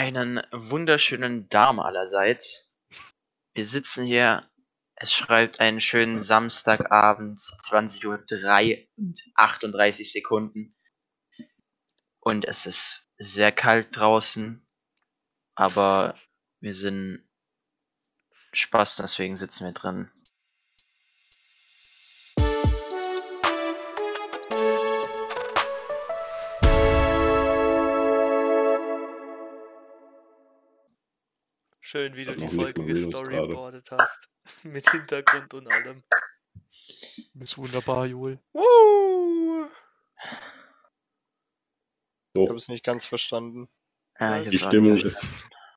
Einen wunderschönen Darm allerseits. Wir sitzen hier, es schreibt einen schönen Samstagabend, 20.03 Uhr und 38 Sekunden. Und es ist sehr kalt draußen, aber wir sind Spaß, deswegen sitzen wir drin. Schön, wie du die Folge gestoryboardet hast. Mit Hintergrund und allem. Ist wunderbar, Joel. Uh, So, Ich habe es nicht ganz verstanden. Ja, Was? ich die Stimmung ist,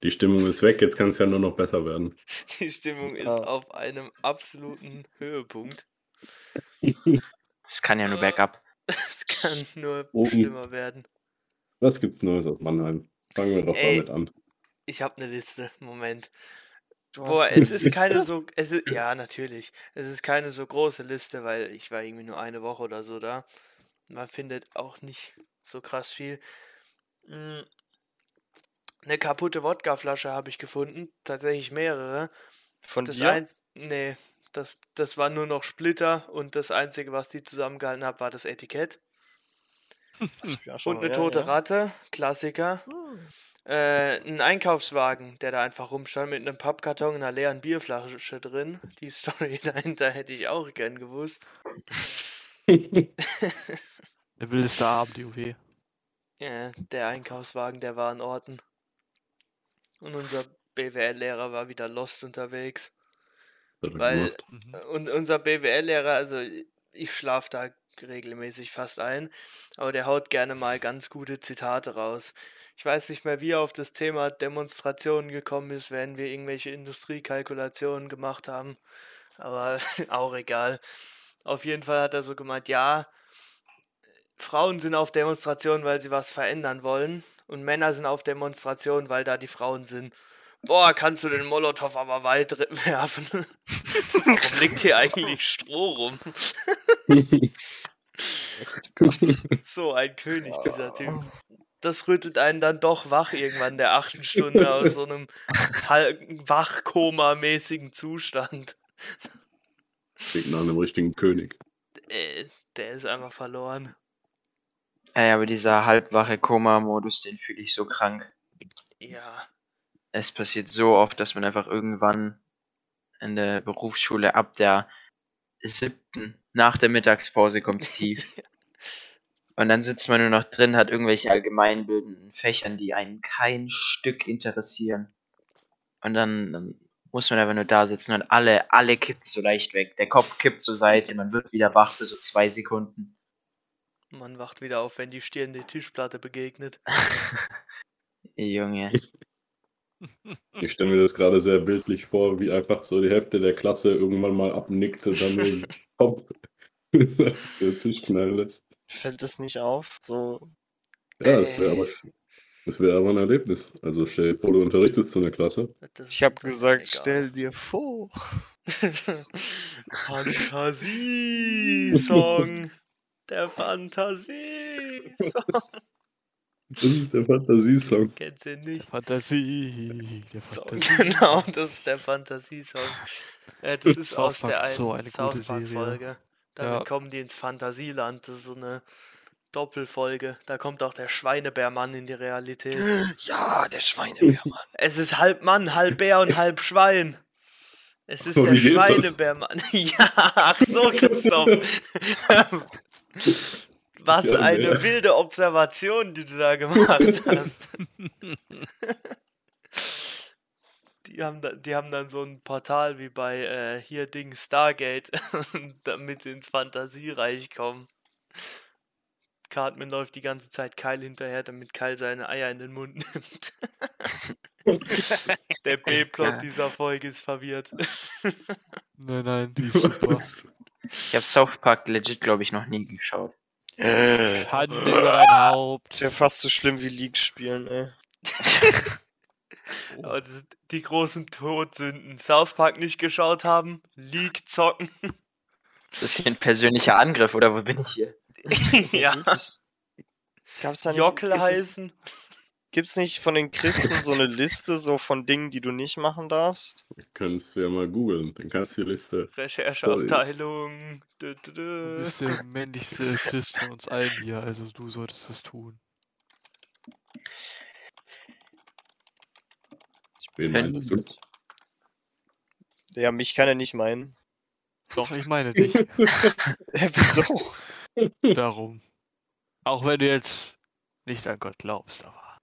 die Stimmung ist weg, jetzt kann es ja nur noch besser werden. die Stimmung ist Ja. auf einem absoluten Höhepunkt. Es kann ja nur bergab. Es kann nur Oben. schlimmer werden. Was gibt's Neues aus Mannheim? Fangen wir doch Ey. damit an. Ich habe eine Liste. Moment. Boah, es ist keine so. Es ist, ja, natürlich. Es ist keine so große Liste, weil ich war irgendwie nur eine Woche oder so da. Man findet auch nicht so krass viel. Mm, Eine kaputte Wodkaflasche habe ich gefunden. Tatsächlich mehrere. Von Das dir? eins. Nee, das, das war nur noch Splitter und das Einzige, was die zusammengehalten hat, war das Etikett. Schon Und eine ja, tote ja. Ratte, Klassiker. Hm. Äh, ein Einkaufswagen, der da einfach rumstand mit einem Pappkarton und einer leeren Bierflasche drin. Die Story dahinter hätte ich auch gern gewusst. Der wildeste Abend, UW. Ja, der Einkaufswagen, der war in Orten. Und unser BWL-Lehrer war wieder lost unterwegs. Er Weil-? Mhm. Und unser BWL-Lehrer, also ich schlafe da regelmäßig fast ein, aber der haut gerne mal ganz gute Zitate raus. Ich weiß nicht mehr, wie er auf das Thema Demonstrationen gekommen ist, wenn wir irgendwelche Industriekalkulationen gemacht haben, aber auch egal. Auf jeden Fall hat er so gemeint, ja, Frauen sind auf Demonstrationen, weil sie was verändern wollen und Männer sind auf Demonstrationen, weil da die Frauen sind. Boah, kannst du den Molotow aber weit werfen? Warum liegt hier eigentlich Stroh rum? So ein König, dieser Typ. Das rüttelt einen dann doch wach irgendwann in der achten Stunde aus so einem Wachkoma-mäßigen Zustand. Klingt nach einem richtigen König. Äh, der ist einfach verloren. Ja, aber dieser halbwache Koma-Modus, den fühle ich so krank. Ja. Es passiert so oft, dass man einfach irgendwann in der Berufsschule ab der siebten, nach der Mittagspause kommt's tief. Und dann sitzt man nur noch drin, hat irgendwelche allgemeinbildenden Fächern, die einen kein Stück interessieren. Und dann, dann muss man einfach nur da sitzen und alle, alle kippen so leicht weg. Der Kopf kippt zur Seite, man wird wieder wach für so zwei Sekunden. Man wacht wieder auf, wenn die Stirn die Tischplatte begegnet. Junge. Ich stelle mir das gerade sehr bildlich vor, wie einfach so die Hälfte der Klasse irgendwann mal abnickt und dann Kopf den Tisch knallen lässt. Fällt es nicht auf? So, Ja, das wäre aber, das wäre aber ein Erlebnis. Also stell dir vor, du unterrichtest so eine Klasse. Das, ich habe gesagt, egal. stell dir vor. Fantasie-Song. Der Fantasie-Song. Das ist der Fantasiesong. Kennst du nicht? Fantasie. Der Fantasie. genau, das ist der Fantasie-Song. Äh, das ist South aus der einen so eine South. Park-Folge. Damit Ja. kommen die ins Fantasieland. Das ist so eine Doppelfolge. Da kommt auch der Schweinebärmann in die Realität. Ja, der Schweinebärmann. Es ist halb Mann, halb Bär und halb Schwein. Es ist Aber der? Schweinebärmann. Ja, ach so, Christoph. Was Ja, eine wilde Observation, die du da gemacht hast. Die haben, da, die haben dann so ein Portal wie bei äh, hier Ding Stargate, damit sie ins Fantasiereich kommen. Cartman läuft die ganze Zeit Kyle hinterher, damit Kyle seine Eier in den Mund nimmt. Der B-Plot dieser Folge ist verwirrt. Nein, nein, die ist super. Ich habe South Park legit, glaube ich, noch nie geschaut. Äh, Schande über dein Haupt. ist ja fast so schlimm wie League spielen, ey. Sind die großen Todsünden. South Park nicht geschaut haben, League zocken. Ist das hier ein persönlicher Angriff oder wo bin ich hier? ja. Gab's da nicht. Jockel ist es- heißen. Gibt's nicht von den Christen so eine Liste so von Dingen, die du nicht machen darfst? Könntest du ja mal googeln, dann kannst du die Liste. Rechercheabteilung. Du bist der männlichste Christ von uns allen hier, also du solltest das tun. Ich Wenn- ein Sünd. Ja, mich kann er nicht meinen. Doch, ich meine dich. Wieso? Darum. Auch wenn du jetzt nicht an Gott glaubst, aber.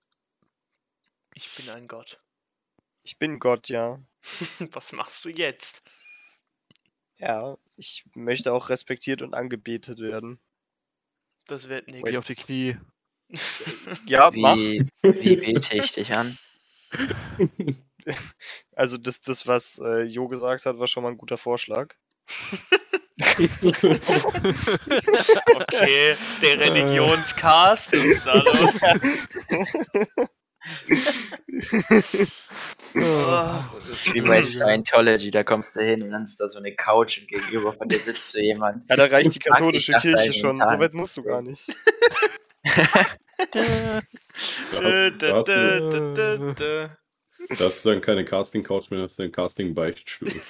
Ich bin ein Gott. Ich bin Gott, ja. Was machst du jetzt? Ja, ich möchte auch respektiert und angebetet werden. Das wird Geh nichts. auf die Knie. Ja, mach. Wie, wie bete ich dich an? Also das, das was äh, Jo gesagt hat, war schon mal ein guter Vorschlag. Okay, der Religionscast ist da los. Oh, Das ist wie bei Scientology, da kommst du hin und dann ist da so eine Couch und gegenüber von dir sitzt so jemand. Ja, da reicht die katholische Kirche schon. So weit musst du gar nicht. Das ist dann keine Casting-Couch mehr, das ist ein Casting-Beichtstuhl.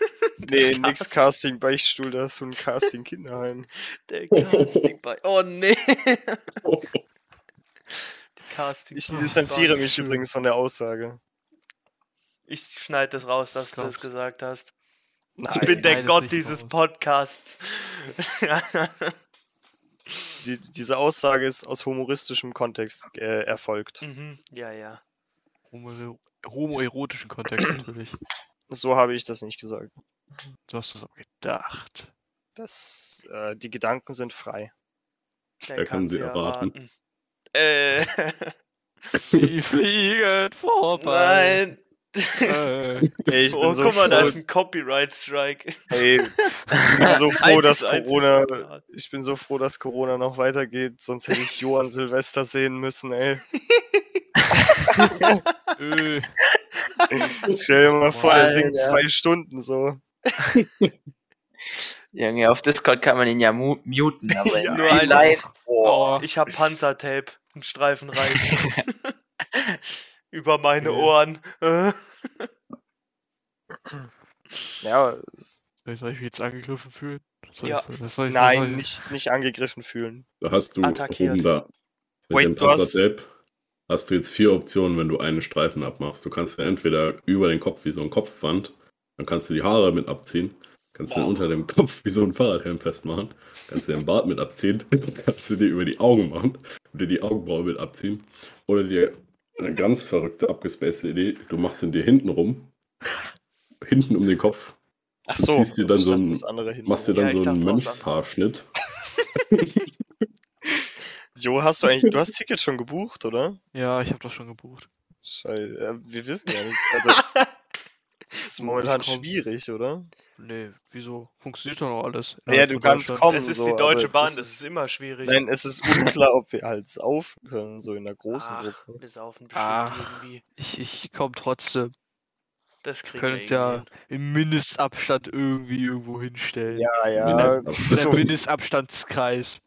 Nee, nix Cast- Casting Beichtstuhl, da hast du ein Casting Kinderheim. Der Casting bei. Oh nee. Die Casting Ich distanziere mich übrigens von der Aussage. Ich schneide das raus, dass du Glaub- das gesagt hast. Nein, Ich bin der Gott dieses raus. Podcasts. Die, diese Aussage ist aus humoristischem Kontext äh, erfolgt. mhm, ja, ja. Homo- Homoerotischen Kontext natürlich. So habe ich das nicht gesagt. Du hast das aber gedacht. Das, äh, die Gedanken sind frei. Der Wer kann sie erraten? Äh, Sie fliegen vorbei. nein. Äh, Ey, ich oh, bin so guck mal, da froh, ist ein Copyright-Strike. ey, ich bin so froh, dass Corona, ich bin so froh, dass Corona noch weitergeht, sonst hätte ich Jo an Silvester sehen müssen, ey. Stell dir mal vor, er singt zwei Stunden so. Junge, auf Discord kann man ihn ja mu muten, aber Ja, nur ein- life, boah. oh, Ich hab Panzertape. Ein Streifen reicht. Über meine Ja. Ohren. Ja, soll ich mich jetzt angegriffen fühlen? Soll Ja. ich, soll ich, nein, soll ich, nicht, nicht angegriffen fühlen. Da hast du Attackiert. oben da. Mit Wait, dem du hast- hast du jetzt vier Optionen, wenn du einen Streifen abmachst. Du kannst ja entweder über den Kopf wie so ein Kopfband, dann kannst du die Haare mit abziehen, kannst du den unter dem Kopf wie so ein Fahrradhelm festmachen, kannst du den Bart mit abziehen, kannst du dir über die Augen machen und dir die Augenbraue mit abziehen. Oder dir eine ganz verrückte, abgespacede Idee, du machst ihn dir hinten rum, hinten um den Kopf, Ach Du so, ziehst dir dann so dachte, ein- das andere hin. machst dir Ja, dann ich so einen. Mönchshaarschnitt. Jo, hast du eigentlich, du hast Ticket schon gebucht, oder? ja, ich habe das schon gebucht. Scheiße, ja, wir wissen ja nicht. Also, das ist momentan schwierig, oder? Nee, wieso? Funktioniert doch noch alles. Ja, du kannst kommen. Es ist so, die Deutsche Bahn, das das ist- ist immer schwierig. Nein, es ist unklar, ob wir halt auf können, so in der großen Ach, Gruppe. wir saufen bestimmt Ach. irgendwie. Ich, ich komme trotzdem. Das Wir kriegen können wir uns ja im Mindestabstand irgendwie irgendwo hinstellen. Ja, ja. Mindestens- Der So, Mindestabstandskreis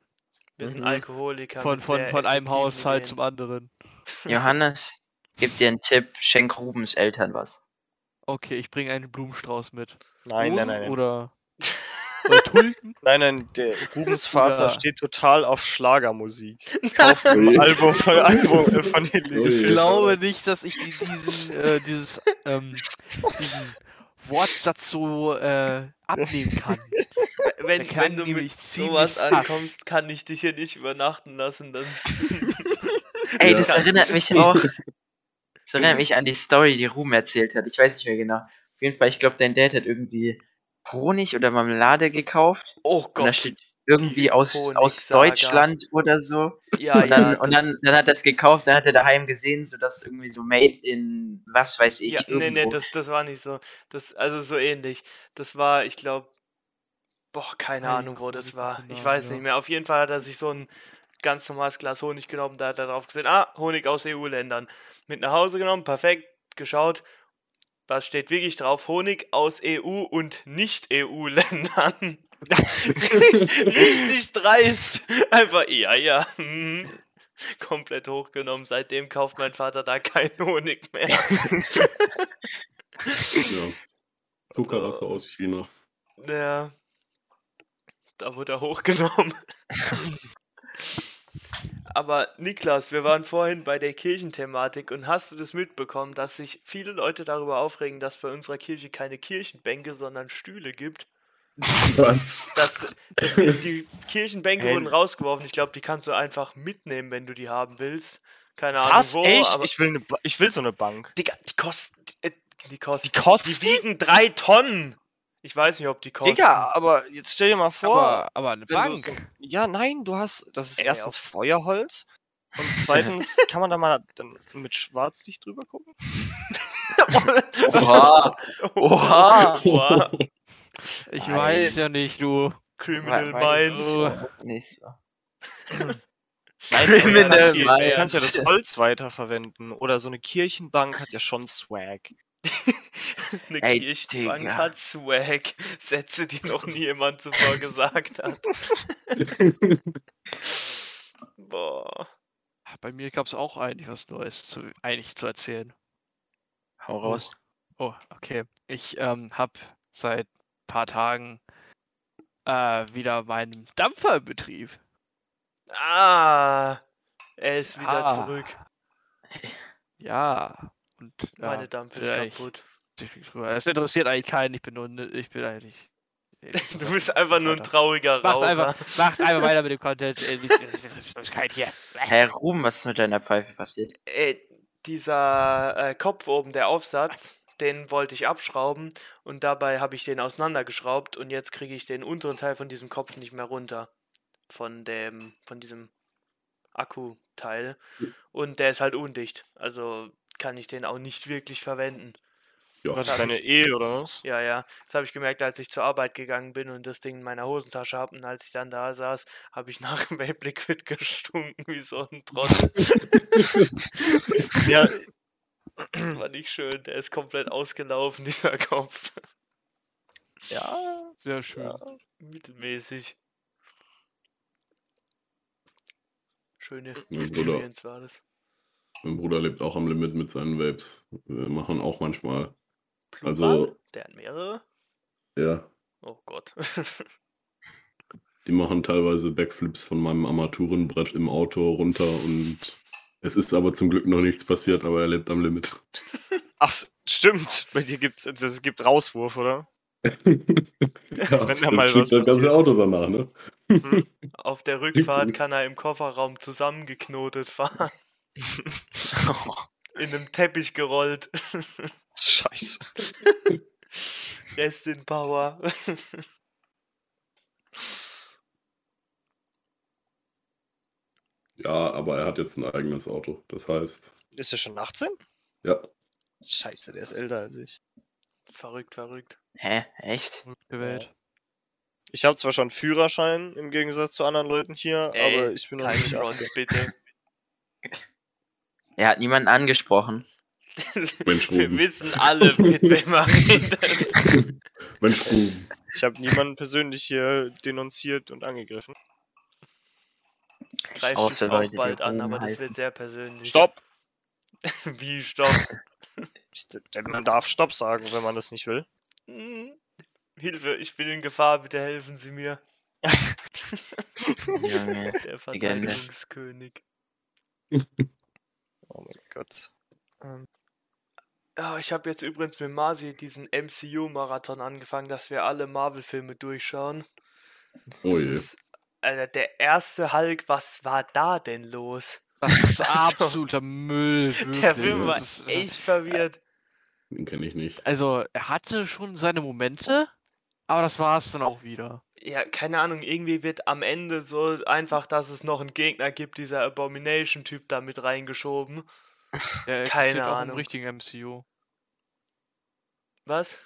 Wir sind Mhm. Alkoholiker. von, von, von einem Haushalt Ideen. zum anderen. Johannes, gib dir einen Tipp, schenk Rubens Eltern was. Okay, ich bringe einen Blumenstrauß mit. nein, nein, Rosen nein. Oder, oder Tulpen? Nein, nein, der Rubens Vater steht total auf Schlagermusik. Ein Ui. Album von, Album äh, von Ui. Ich glaube nicht, dass ich diesen, äh, dieses, ähm, diesen Wortsatz so äh, abnehmen kann. Wenn, kann wenn du mit sowas ankommst, kann ich dich hier nicht übernachten lassen. Dann Ey, Ja. das erinnert mich auch. Das erinnert mich an die Story, die Ruben erzählt hat. Ich weiß nicht mehr genau. Auf jeden Fall, ich glaube, dein Dad hat irgendwie Honig oder Marmelade gekauft. oh Und da Gott. steht irgendwie aus, aus. Deutschland oder so. Ja, und dann, ja, und dann, dann hat er es gekauft, dann hat er daheim gesehen, so dass irgendwie so made in was weiß ich. Ja, nee, nee, irgendwo. das, das war nicht so. Das, also so ähnlich. Das war, ich glaube, boah, keine Ahnung, wo das war. und Ich weiß nicht mehr. Auf jeden Fall hat er sich so ein ganz normales Glas Honig genommen, da hat er drauf gesehen, ah, Honig aus EU-Ländern. Mit nach Hause genommen, perfekt, geschaut. Was steht wirklich drauf? Honig aus EU und Nicht-EU-Ländern. Richtig dreist. Einfach, ja, ja. hm. komplett hochgenommen. Seitdem kauft mein Vater da keinen Honig mehr. Ja. Zuckerrasse aus China. Ja. Da wurde er hochgenommen. Aber Niklas, wir waren vorhin bei der Kirchenthematik und hast du das mitbekommen, dass sich viele Leute darüber aufregen, dass bei unserer Kirche keine Kirchenbänke, sondern Stühle gibt? Was? Das, das, die Kirchenbänke wurden rausgeworfen. Ich glaube, die kannst du einfach mitnehmen, wenn du die haben willst. Keine Ahnung Was? wo, Echt? aber Ich will, ne ich will so eine Bank. Digga, die kosten. Die, äh, die kosten. Die kosten? Die wiegen drei Tonnen. Ich weiß nicht, ob die kosten. Digga, aber jetzt stell dir mal vor. Aber, aber eine Bank. So, ja, nein, du hast. Das ist Ey, erstens Feuerholz. Und zweitens kann man da mal dann mit Schwarzlicht drüber gucken. Oha! Oha! Oha. Ich Nein. weiß ja nicht, du. Criminal Minds. Nicht so. Nein, Criminal du kannst, Minds. du kannst ja das Holz weiterverwenden. Oder so eine Kirchenbank hat ja schon Swag. Eine Ey, Kirchenbank Digga. hat Swag. Sätze, die noch nie jemand zuvor gesagt hat. Boah. Bei mir gab es auch eigentlich was Neues zu, eigentlich zu erzählen. Hau raus. Oh, okay. Ich ähm, habe seit paar Tagen äh, wieder meinen Dampfer im Betrieb. Ah. Er ist wieder Ah. zurück. Ja. Und ja, Meine Dampf ist kaputt. Es interessiert eigentlich keinen. Ich bin nur, ich bin eigentlich. Du bist einfach nur ein trauriger Macht Raucher. einfach, macht einfach weiter mit dem Content. Hier. Herr Ruben, was ist mit deiner Pfeife passiert? Äh, dieser äh, Kopf oben, der Aufsatz, den wollte ich abschrauben und dabei habe ich den auseinandergeschraubt und jetzt kriege ich den unteren Teil von diesem Kopf nicht mehr runter. Von dem, von diesem Akkuteil. Und der ist halt undicht. Also kann ich den auch nicht wirklich verwenden. Ja, Was hab deine Ehe oder was? Ja, ja. Das habe ich gemerkt, als ich zur Arbeit gegangen bin und das Ding in meiner Hosentasche habe. Und als ich dann da saß, habe ich nach dem Vape Liquid gestunken wie so ein Trottel. Ja, Das war nicht schön. Der ist komplett ausgelaufen, dieser Kopf. ja. Sehr schön. Mittelmäßig. Schöne Experience war das. Mein Bruder lebt auch am Limit mit seinen Vapes. Wir machen auch manchmal. Plural? Also- Der hat mehrere? Ja, Oh Gott. die machen teilweise Backflips von meinem Armaturenbrett im Auto runter und es ist aber zum Glück noch nichts passiert, aber er lebt am Limit. Ach, stimmt. Bei dir also es gibt Rauswurf, oder? ja, Wenn da mal was das ganze. Auto danach, ne? Auf der Rückfahrt kann er im Kofferraum zusammengeknotet fahren. In einem Teppich gerollt. Scheiße. Rest in Power. Ja, aber er hat jetzt ein eigenes Auto. Das heißt, Ist er schon 18? ja, Scheiße, der ist älter als ich. verrückt, verrückt. Hä? Echt? Welt. Ich habe zwar schon Führerschein im Gegensatz zu anderen Leuten hier, Ey, aber ich bin noch nicht 18. Front, bitte. Er hat niemanden angesprochen. Mensch, Wir wissen alle, mit wem er redet. Mensch, Ruben. Ich habe niemanden persönlich hier denunziert und angegriffen. Greift auch Leute, bald an, aber das heißen. wird sehr persönlich. Stopp! Wie stopp? Denn Man darf Stopp sagen, wenn man das nicht will. Hilfe, ich bin in Gefahr, bitte helfen Sie mir. Junge. Der Verteidigungskönig. Oh mein Gott. Ähm, Ja, ich habe jetzt übrigens mit Masi diesen MCU-Marathon angefangen, dass wir alle Marvel-Filme durchschauen. Oh je. ist, Alter, der erste Hulk, was war da denn los? Das ist Also, absoluter Müll. Wirklich. Der Film war ist, äh, echt verwirrt. Den kenne ich nicht. Also, er hatte schon seine Momente, aber das war es dann auch wieder. Ja, keine Ahnung, irgendwie wird am Ende so einfach, dass es noch einen Gegner gibt, dieser Abomination-Typ da mit reingeschoben. Der Keine existiert auch Ahnung. im richtigen MCU. Was?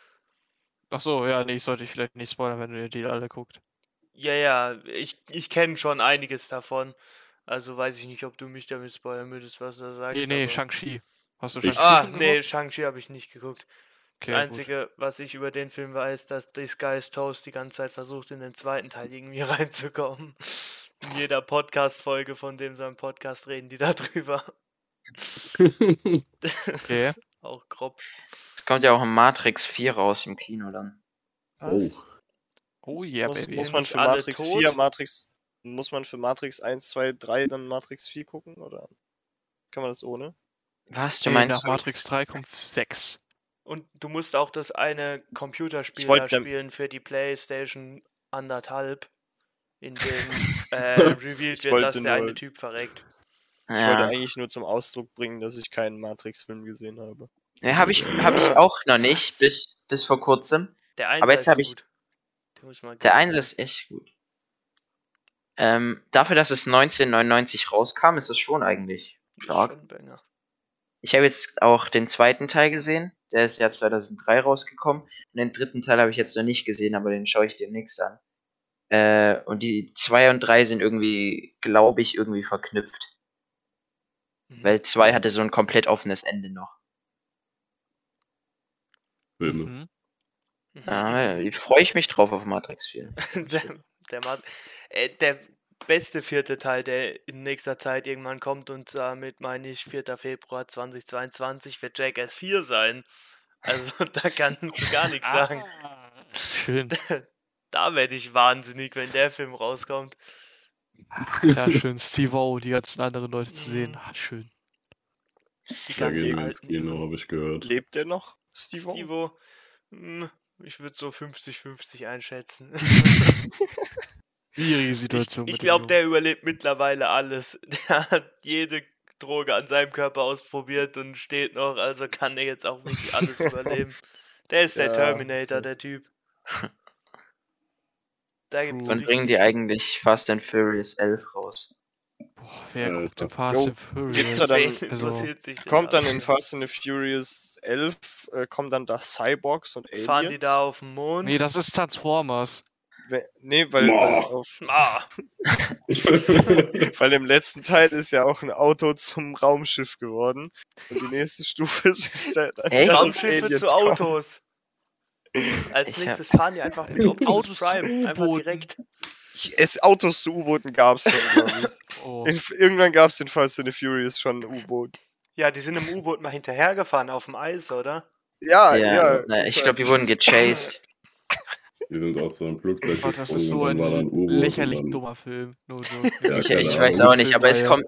Ach so, ja, nee, ich sollte dich vielleicht nicht spoilern, wenn du dir die alle guckt. Ja, ja, ich, ich kenne schon einiges davon. Also weiß ich nicht, ob du mich damit spoilern würdest, was du da sagst. Nee, nee, aber- Shang-Chi. Hast du Shang-Chi Ah, nee? Shang-Chi habe ich nicht geguckt. Das Okay, gut. Einzige, was ich über den Film weiß, dass This Toast die ganze Zeit versucht, in den zweiten Teil irgendwie reinzukommen. In jeder Podcast-Folge von dem seinem Podcast reden die da drüber. Das Okay. ist auch grob. Es kommt ja auch ein Matrix 4 raus im Kino dann. Oh. Oh yeah, muss, baby. muss man für Matrix tot? 4 Matrix muss man für Matrix 1, 2, 3 dann Matrix 4 gucken oder kann man das ohne? Was, du Nee, meinst? nach Matrix 3 kommt 6. Und du musst auch das eine Computerspiel Ich wollt da spielen für die PlayStation anderthalb, in dem äh, revealed Ich wird, dass wollte der eine Typ verreckt. Ich wollte Ja, eigentlich nur zum Ausdruck bringen, dass ich keinen Matrix-Film gesehen habe. ja habe ich, hab ich auch noch nicht, bis, bis vor kurzem. Der Einser Aber jetzt ist hab ich- gut. Den muss man Der Einser ist echt gut. Ähm, dafür, dass es 1999 rauskam, ist es schon eigentlich stark. Schon. Ich habe jetzt auch den zweiten Teil gesehen. Der ist ja 2003 rausgekommen. Und den dritten Teil habe ich jetzt noch nicht gesehen, aber den schaue ich demnächst an. Äh, und die 2 und 3 sind irgendwie, glaube ich, irgendwie verknüpft. Mhm. Weil 2 hatte so ein komplett offenes Ende noch. Filme. Mhm. Mhm. Ah, freue ich mich drauf auf Matrix 4. der, der, äh, der beste vierte Teil, der in nächster Zeit irgendwann kommt und damit meine ich 4. Februar 2022 wird Jackass 4 sein. Also da kannst du gar nichts sagen. Schön. Da werde ich wahnsinnig, wenn der Film rauskommt. Ja, schön. Steve-O, die ganzen anderen Leute zu sehen. Mhm. Ah, schön. Die Da ganzen alten Kino, habe ich gehört. Lebt der noch, Steve? Stevo, hm, ich würde so 50-50 einschätzen. Schwierige Ich, Situation. ich dem glaube, der überlebt mittlerweile alles. Der hat jede Droge an seinem Körper ausprobiert und steht noch, also kann er jetzt auch wirklich alles überleben. Der ist der Ja. Terminator, der Typ. Da gibt's Wann bringen die eigentlich Fast and Furious 11 raus? Boah, wer Alter. guckt denn Fast Jo, and Furious? gibt's da dann- Also, interessiert sich denn Kommt dann in Fast and the Furious 11, äh, kommen dann da Cyborgs und Aliens? Fahren die da auf den Mond? Nee, das ist Transformers. Nee, weil, weil, Boah. auf, ah, weil im letzten Teil ist ja auch ein Auto zum Raumschiff geworden. Und die nächste Stufe ist da, da Echt? dass Raumschiffe zu kommen. Autos. Als Ich hab- nächstes fahren die einfach mit Optimus Autos zu Prime. Einfach U-Booten. direkt. Es, Autos zu U-Booten gab es schon, glaube ich. Oh. In, irgendwann gab es in Fast and the Furious schon ein U-Boot. Ja, die sind im U-Boot mal hinterhergefahren auf dem Eis, oder? Ja, ja, ja. na, ich das glaube, die wurden gechased. Die sind auf so einem Flugzeug Gott, das ist so ein lächerlich dann- dummer Film. No joke. Ja, Ich, ich weiß auch nicht, aber es kommt.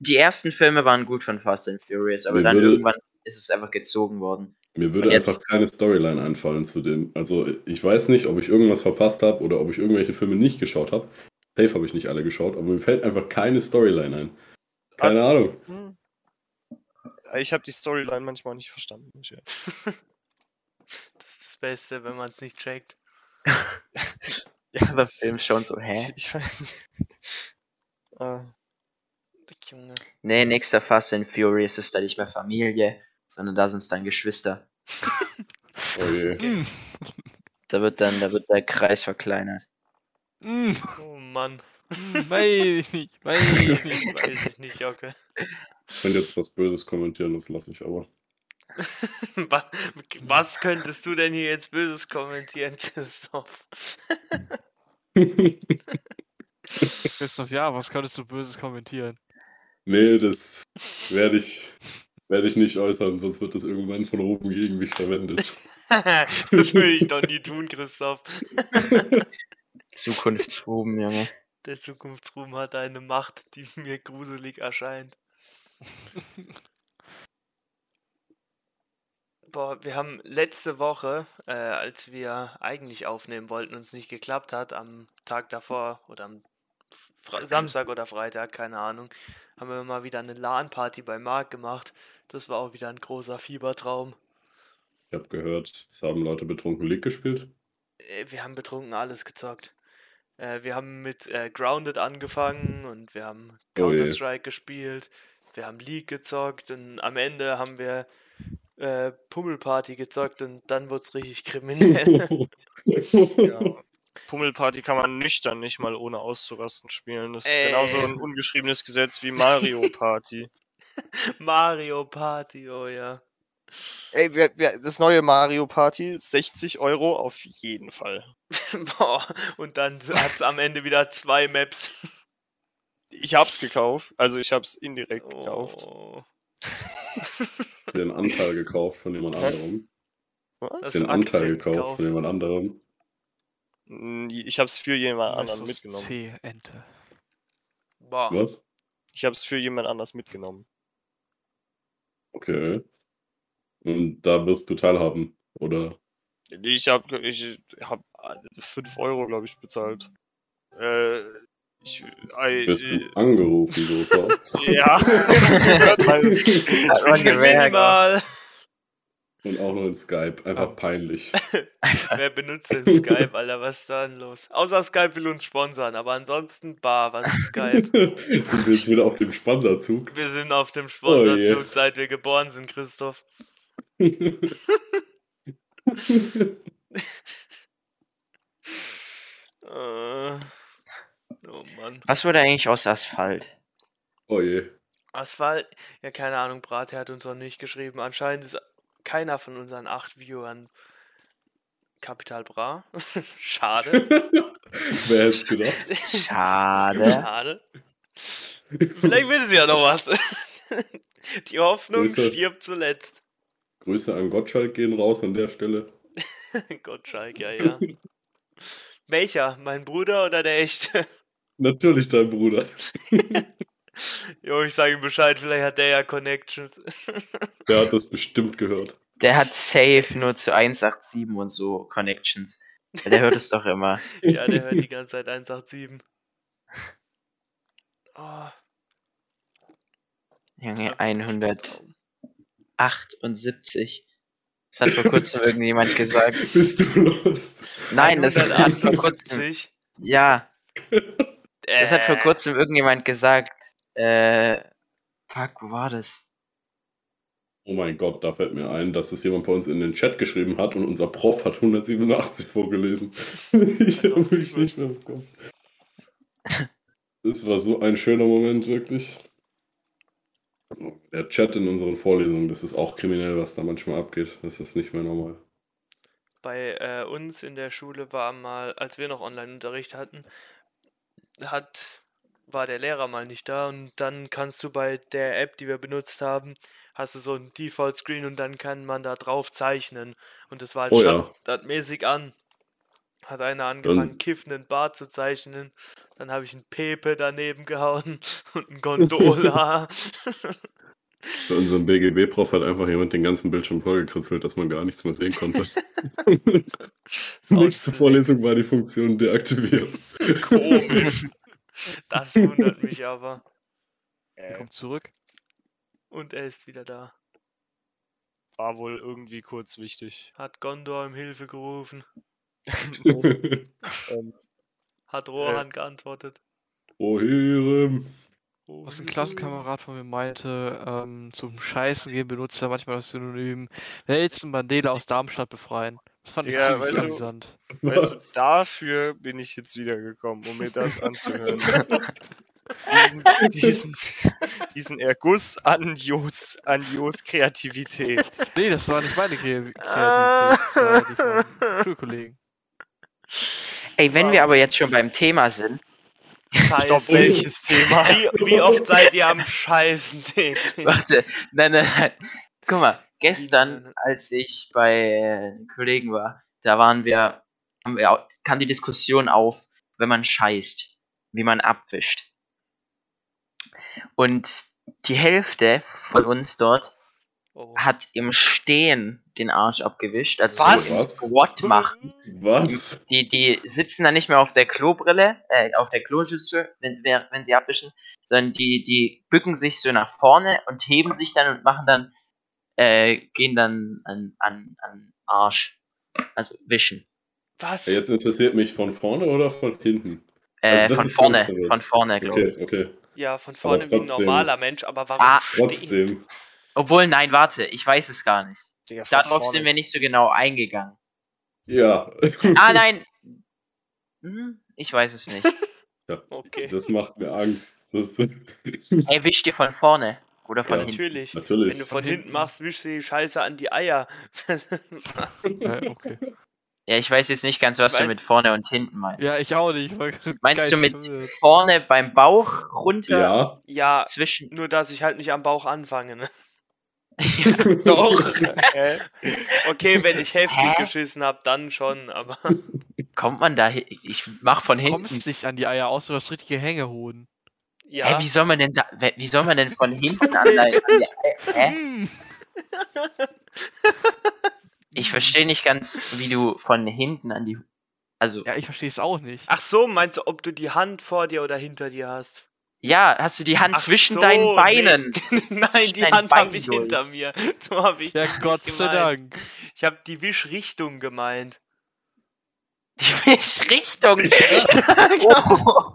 Die ersten Filme waren gut von Fast and Furious, aber Mir dann würde- irgendwann ist es einfach gezogen worden. Mir würde jetzt- einfach keine Storyline einfallen zu dem. Also ich weiß nicht, ob ich irgendwas verpasst habe oder ob ich irgendwelche Filme nicht geschaut habe. Safe habe ich nicht alle geschaut, aber mir fällt einfach keine Storyline ein. Keine Ahnung. Hm. Ich habe die Storyline manchmal nicht verstanden. Das ist das Beste, wenn man es nicht checkt. Ja, Das Film schon so, Ich, hä? ich weiß. Ah, Junge. Nee, nächster Fast and Furious ist da nicht mehr Familie, sondern da sind es dann Geschwister. Oh je. Mm. Da wird dann, da wird der Kreis verkleinert. Mm. Oh Mann. Mm, Weiß ich nicht, weiß ich nicht. Weiß ich nicht, Jocke. Ich könnte jetzt was Böses kommentieren, das lasse ich aber. Was, könntest du denn hier jetzt Böses kommentieren, Christoph? Christoph, ja, was könntest du Böses kommentieren? nee, das werde ich, werde ich nicht äußern, sonst wird das irgendwann von oben gegen mich verwendet. das will ich doch nie tun, Christoph. Zukunftsruben, Junge. Der Zukunftsruhm hat eine Macht, die mir gruselig erscheint. Boah, wir haben letzte Woche, äh, als wir eigentlich aufnehmen wollten und es nicht geklappt hat, am Tag davor oder am Fre Samstag oder Freitag, keine Ahnung, haben wir mal wieder eine LAN-Party bei Marc gemacht. Das war auch wieder ein großer Fiebertraum. Ich habe gehört, es haben Leute betrunken League gespielt. Äh, Wir haben betrunken alles gezockt. Äh, wir haben mit äh, Grounded angefangen und wir haben Oh. Counter-Strike gespielt. Wir haben League gezockt und am Ende haben wir äh, Pummelparty gezockt und dann wurde es richtig kriminell. ja. Pummelparty kann man nüchtern nicht mal ohne auszurasten spielen. Das ist Ey. genauso ein ungeschriebenes Gesetz wie Mario Party. Mario Party, oh ja. Ey, wer, wer, das neue Mario Party, 60 Euro auf jeden Fall. Boah, und dann hat es am Ende wieder zwei Maps. Ich hab's gekauft. Also ich hab's indirekt gekauft. Oh, du den Anteil gekauft von jemand anderem? Was? Hast du den Anteil gekauft gekauft. von jemand anderem? Ich hab's für jemand anderen mitgenommen. C, Ente. boah. Was? Ich hab's für jemand anders mitgenommen. Okay. Und da wirst du teilhaben, oder? Ich hab, ich hab 5 Euro, glaube ich, bezahlt. Äh, ich, äh, Wirst du äh, angerufen, so ja. Hört man man gemerkt. Minimal. Und auch nur in Skype. Einfach peinlich. Wer benutzt denn Skype, Alter? Was ist da denn los? Außer Skype will uns sponsern, aber ansonsten, bar, was ist Skype? Sind wir jetzt wieder auf dem Sponsorzug? Wir sind auf dem Oh Sponsorzug, je. seit wir geboren sind, Christoph. Äh, oh Mann. Was wurde eigentlich aus Asphalt? oh je. Asphalt, ja, keine Ahnung, Brate hat uns noch nicht geschrieben. Anscheinend ist keiner von unseren acht Viewern Capital Bra. Schade. Wer hätte es gedacht? Schade. Schade. Vielleicht will sie ja noch was. Die Hoffnung Grüße. stirbt zuletzt. Grüße an Gottschalk gehen raus an der Stelle. Gottschalk, ja, ja. Welcher? Mein Bruder oder der echte? Natürlich dein Bruder. Jo, ich sage ihm Bescheid, vielleicht hat der ja Connections. Der hat das bestimmt gehört. Der hat safe nur zu 187 und so Connections. Der hört es doch immer. ja, der hört die ganze Zeit 187. Oh, Junge, 178. Das hat vor kurzem irgendjemand gesagt. Bist du lost? Nein, das hat vor kurzem. 178. Ja, das hat vor Äh, kurzem irgendjemand gesagt. Äh. Fuck, wo war das? Oh mein Gott, da fällt mir ein, dass es jemand bei uns in den Chat geschrieben hat und unser Prof hat 187 vorgelesen. ich habe mich nicht mehr bekommen. Das war so ein schöner Moment, wirklich. Der Chat in unseren Vorlesungen, das ist auch kriminell, was da manchmal abgeht. Das ist nicht mehr normal. Bei äh, uns in der Schule war mal, als wir noch Online-Unterricht hatten, hat, war der Lehrer mal nicht da und dann kannst du bei der App, die wir benutzt haben, hast du so ein Default-Screen und dann kann man da drauf zeichnen. Und das war halt Oh ja. standardmäßig an. Hat einer angefangen, kiffenden Bart zu zeichnen. Dann habe ich einen Pepe daneben gehauen und einen Gondola. Bei unserem BGB-Prof hat einfach jemand den ganzen Bildschirm vollgekritzelt, dass man gar nichts mehr sehen konnte. Ist Nächste. Vorlesung war die Funktion deaktiviert. Komisch. Das wundert mich aber. Er kommt zurück. Und er ist wieder da. War wohl irgendwie kurz wichtig. Hat Gondor um Hilfe gerufen. Und Hat Rohan geantwortet. Oh. Was ein Klassenkamerad von mir meinte, ähm, zum Scheißen gehen benutzt er manchmal das Synonym Nelson Mandela aus Darmstadt befreien. Das fand ich Digga, ziemlich weißt du- amüsant. weißt du, dafür bin ich jetzt wiedergekommen, um mir das anzuhören. diesen, diesen, diesen Erguss an Jos, an Jos Kreativität. Nee, das war nicht meine Kre- Kreativität, das war die von Schulkollegen. Ey, wenn wir aber jetzt schon beim Thema sind, Stopp, Scheiße. welches Thema? Wie, wie oft seid ihr am Scheißen? Warte, nein, nein, nein. Guck mal, gestern, als ich bei äh, einem Kollegen war, da waren wir, haben wir, kam die Diskussion auf, wenn man scheißt, wie man abwischt. Und die Hälfte von uns dort Oh. hat im Stehen den Arsch abgewischt, also Was? so im Squat machen. Was? Die, die sitzen dann nicht mehr auf der Klobrille, äh, auf der Kloschüssel, wenn, wenn sie abwischen, sondern die, die bücken sich so nach vorne und heben sich dann und machen dann, äh, gehen dann an, an, an Arsch. Also wischen. Was? Jetzt interessiert mich von vorne oder von hinten? Äh, Also von vorne, von vorne, glaube Okay, ich. okay. Ja, von vorne wie ein normaler Mensch, aber warum Ah, stehen? Trotzdem. Obwohl, nein, warte, ich weiß es gar nicht. Digga, Darauf sind wir nicht so genau eingegangen. Ja. Ah, nein! Hm, ich weiß es nicht. Okay. Das macht mir Angst. Das, Ey, wisch dir von vorne oder von Ja. hinten. Natürlich. natürlich. Wenn du von Von hinten hinten. machst, wischst du die Scheiße an die Eier. Was? Äh, okay. Ja, ich weiß jetzt nicht ganz, was Ich du weiß- mit vorne und hinten meinst. Ja, ich auch nicht. ich Meinst du mit verwirrt. vorne beim Bauch runter Ja. Ja, zwischen. nur dass ich halt nicht am Bauch anfange. Ne? Doch. Hä? Okay, wenn ich heftig Hä? geschissen habe, dann schon, aber Kommt man da hin? Ich mach von Du hinten. kommst nicht an die Eier aus, du hast richtige Hängehoden. ja. Hä, wie soll man denn da, wie soll man denn von hinten an an der, hä? Hm. Ich verstehe nicht ganz, wie du von hinten an die, also, Ja, ich verstehe es auch nicht. Ach so, meinst du, ob du die Hand vor dir oder hinter dir hast? Ja, hast du die Hand Ach zwischen so, deinen nee. Beinen? Nein, die Hand habe ich durch. hinter mir. So habe ich Ja, das Gott nicht sei. Dank. Ich habe die Wischrichtung gemeint. Die Wischrichtung. oh.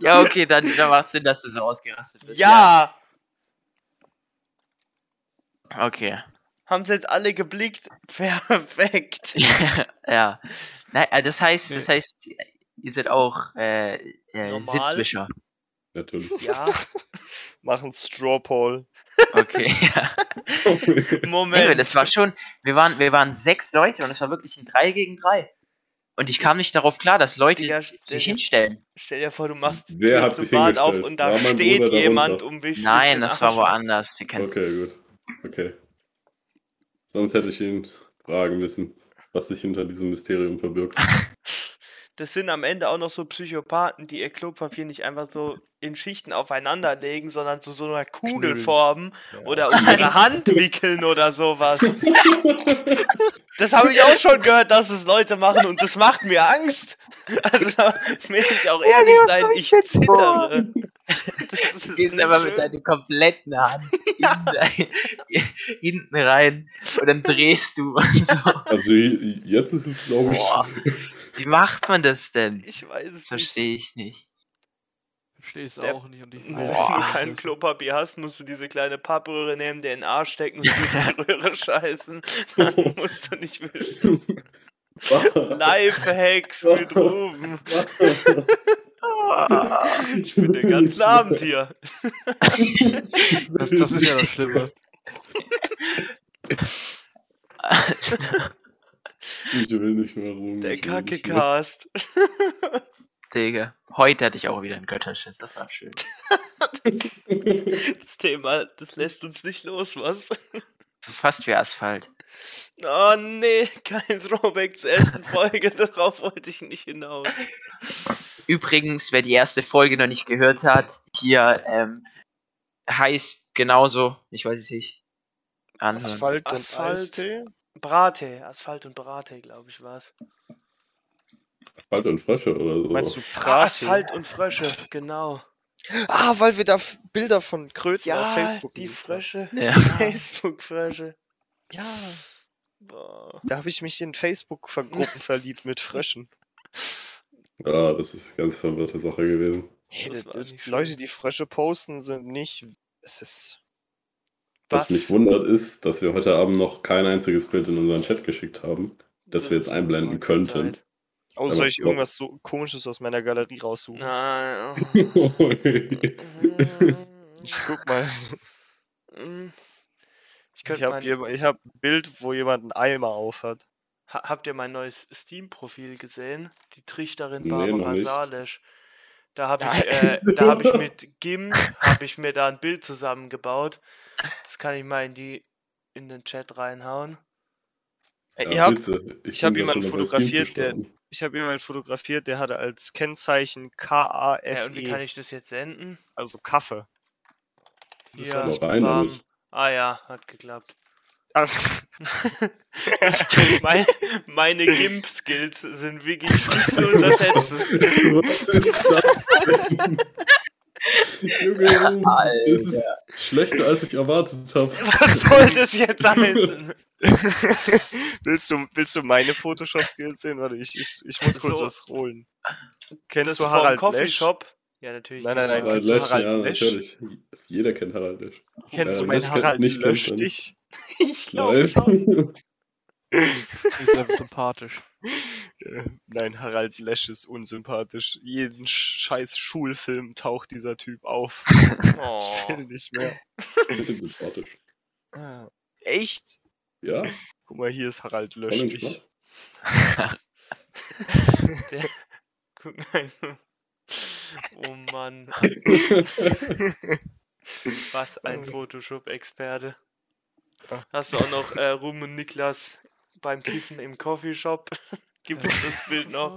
Ja, okay, dann, dann macht Sinn, dass du so ausgerastet bist. Ja! Okay. Haben sie jetzt alle geblickt? Perfekt. ja. Nein, äh, das heißt, das Nee. heißt, ihr seid auch äh, äh? Sitzwischer. Natürlich. Ja, Machen Straw Poll. Okay, ja. Moment. das war schon, wir waren, wir waren sechs Leute und es war wirklich ein 3 gegen 3. Und ich kam nicht darauf klar, dass Leute Digga, stell, sich hinstellen. stell dir vor, du machst die Wer Tür hat zum Bad auf und da steht Bruder jemand wischt sich Nein, das war woanders. Okay, gut. Okay. Sonst hätte ich ihn fragen müssen, was sich hinter diesem Mysterium verbirgt. Das sind am Ende auch noch so Psychopathen, die ihr Klopapier nicht einfach so in Schichten aufeinander legen, sondern zu so einer Kugel formen Ja. oder um ihre Hand wickeln oder sowas. Das habe ich auch schon gehört, dass es Leute machen und das macht mir Angst. Also da will ich auch ehrlich was sein, ich zittere. Das ist Du gehst aber schön. mit deiner kompletten Hand in dein, hinten rein und dann drehst du und so. Also jetzt ist es, glaube ich. Boah. Wie macht man das denn? Ich weiß es verstehe ich nicht. Verstehe es auch nicht. Und ich Wenn Boah. du kein Klopapier hast, musst du diese kleine Pappröhre nehmen, dir in den Arsch stecken und durch die Röhre scheißen. Dann musst du nicht wischen. Lifehacks mit Ruben. Ich bin den ganzen Abend hier. Das, das ist ja das Schlimme. Ich will nicht mehr rum. Der mehr. Kackecast. Digga. Heute hatte ich auch wieder einen Götterschiss. Das war schön. Das Thema, das lässt uns nicht los, was? Das ist fast wie Asphalt. Oh nee, kein Throwback zur ersten Folge, darauf wollte ich nicht hinaus. Übrigens, wer die erste Folge noch nicht gehört hat, hier ähm, heißt genauso, ich weiß es nicht. Anhören. Asphalt und Asphalt. Eistee. Brate, Asphalt und Brate, glaube ich, war's. Asphalt und Frösche oder so. Meinst du Ah, Brate? Asphalt und Frösche, genau. Ah, weil wir da Bilder von Kröten auf Ja, Facebook die. Frösche. Ja. Facebook-Frösche. Ja, Boah. da habe ich mich in Facebook-Gruppen verliebt mit Fröschen. Ah, das ist eine ganz verwirrte Sache gewesen. Hey, war schlimm. Leute, die Frösche posten, sind nicht. Es ist. Was, Was? mich wundert ist, dass wir heute Abend noch kein einziges Bild in unseren Chat geschickt haben, das, wir jetzt einblenden könnten. Zeit. Oh, Aber soll ich irgendwas so komisches aus meiner Galerie raussuchen? Nein. Ich guck mal. Ich Ich habe mein, hab ein Bild, wo jemand einen Eimer aufhat. ha, habt ihr mein neues Steam-Profil gesehen? Die Trichterin Nee, noch Barbara nicht. Salesch. Da habe Ja. ich, äh, da hab ich mit GIMP habe ich mir da ein Bild zusammengebaut. Das kann ich mal in die in den Chat reinhauen. Äh, Ja, habt, bitte. ich hab jemanden fotografiert, der- ich habe jemanden fotografiert, der hatte als Kennzeichen K-A-F-E, Ja, und wie kann ich das jetzt senden? also Kaffee. Das nicht rein damit. Ah ja, hat geklappt. Ah, Mein, meine GIMP-Skills sind wirklich nicht zu unterschätzen. Was ist das denn? Junge, das ist schlechter, als ich erwartet habe. Was soll das jetzt heißen? willst, du, willst du meine Photoshop-Skills sehen? Warte, ich, ich, ich muss kurz So. was holen. Kennst Das du Harald Lesch? Ja, natürlich. Nein, nein, nein, Harald kennst du Lesch, Harald ja, Lesch? natürlich. Jeder kennt Harald Lesch. Kennst Ja, du meinen Harald nicht Lösch kennt, dich? Ich glaube schon. Ist sehr sympathisch. Äh, Nein, Harald Lesch ist unsympathisch. Jeden scheiß Schulfilm taucht dieser Typ auf. Ich Oh. will nicht mehr. Ich bin sympathisch. Ah, Echt? Ja, Guck mal, hier ist Harald dich. entspannt. Der, guck mal. Oh Mann, was ein Photoshop-Experte. Hast du auch noch äh, Rum und Niklas beim Kiffen im Coffeeshop? Gibt es das Bild noch?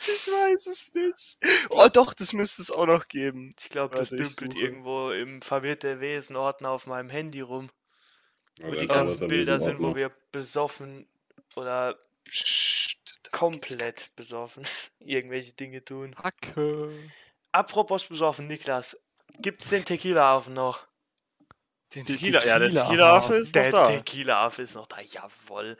Ich weiß es nicht. Oh doch, das müsste es auch noch geben. Ich glaube, das dümpelt irgendwo im verwirrte Wesen-Ordner auf meinem Handy rum, Ja, wo dann die ganzen Bilder sind, wo wir besoffen oder Psst, komplett besoffen irgendwelche Dinge tun. Hacke. Apropos besoffen, Niklas, gibt's den Tequila-Affen noch? Den Die Tequila, ja, der Tequila-Affe. Ist noch Der da. Tequila-Affe ist noch da, jawoll.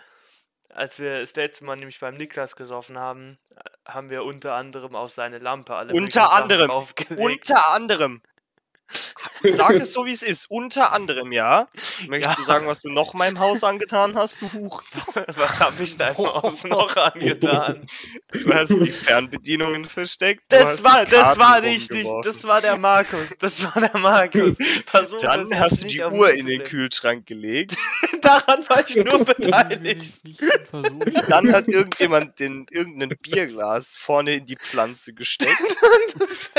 Als wir das letzte Mal nämlich beim Niklas gesoffen haben, äh, haben wir unter anderem auf seine Lampe alle Unter anderem. draufgelegt. Unter anderem. Sag es so, wie es ist. Unter anderem, ja. Möchtest Ja. du sagen, was du noch meinem Haus angetan hast, du Hurensohn? Was habe ich deinem Haus noch angetan? Du hast die Fernbedienungen versteckt. Das war, das war nicht, nicht, das war der Markus, das war der Markus. Versuch, Dann hast du die Uhr in den. Kühlschrank gelegt. Daran war ich nur beteiligt. Dann hat irgendjemand den, irgendein Bierglas vorne in die Pflanze gesteckt. Das ist-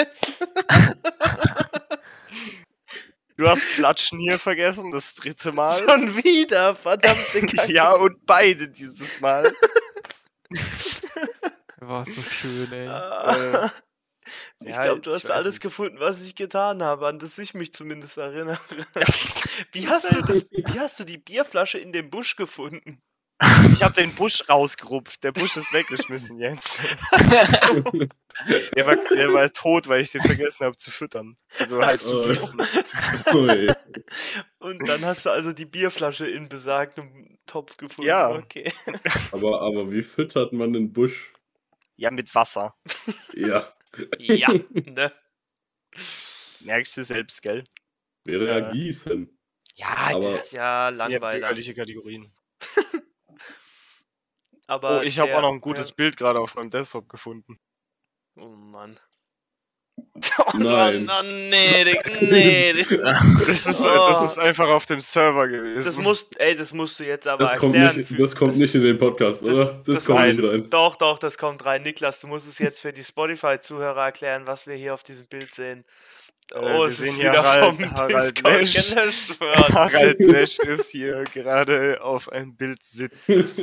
Du hast Klatschen hier vergessen, das dritte Mal. Schon wieder, verdammte Kacke. Ja, und beide dieses Mal. War so schön, ey. Ah. Ich Ja, glaube, du hast alles nicht. gefunden, was ich getan habe, an das ich mich zumindest erinnere. Wie hast du, das, wie hast du die Bierflasche in dem Busch gefunden? Ich habe den Busch rausgerupft. Der Busch ist weggeschmissen jetzt. Der war, der war tot, weil ich den vergessen habe zu füttern. Also halt zu fressen. Ui. Und dann hast du also die Bierflasche in besagtem Topf gefunden. Ja. Okay. Aber, aber wie füttert man den Busch? Ja, mit Wasser. Ja, Ja, ne? Merkst du selbst, gell? wäre ja Ja. Gießen. Ja, Aber- das Ja, langweilig. bürgerliche Kategorien. Aber Oh, ich habe auch noch ein gutes Ja. Bild gerade auf meinem Desktop gefunden. Oh Mann. Oh, Nein. Oh, nee, nee. Das ist, Oh. das ist einfach auf dem Server gewesen. Das musst, ey, das musst du jetzt aber Das kommt, erklären. nicht, für- das kommt nicht in den Podcast, das- oder? Das, das kommt nicht rein. Doch, doch, das kommt rein. Niklas, du musst es jetzt für die Spotify-Zuhörer erklären, was wir hier auf diesem Bild sehen. Äh, Oh, wir es sehen ist hier wieder Harald- vom Harald Discord Lesch. gelöscht worden. Harald Lesch ist hier gerade auf einem Bild sitzend.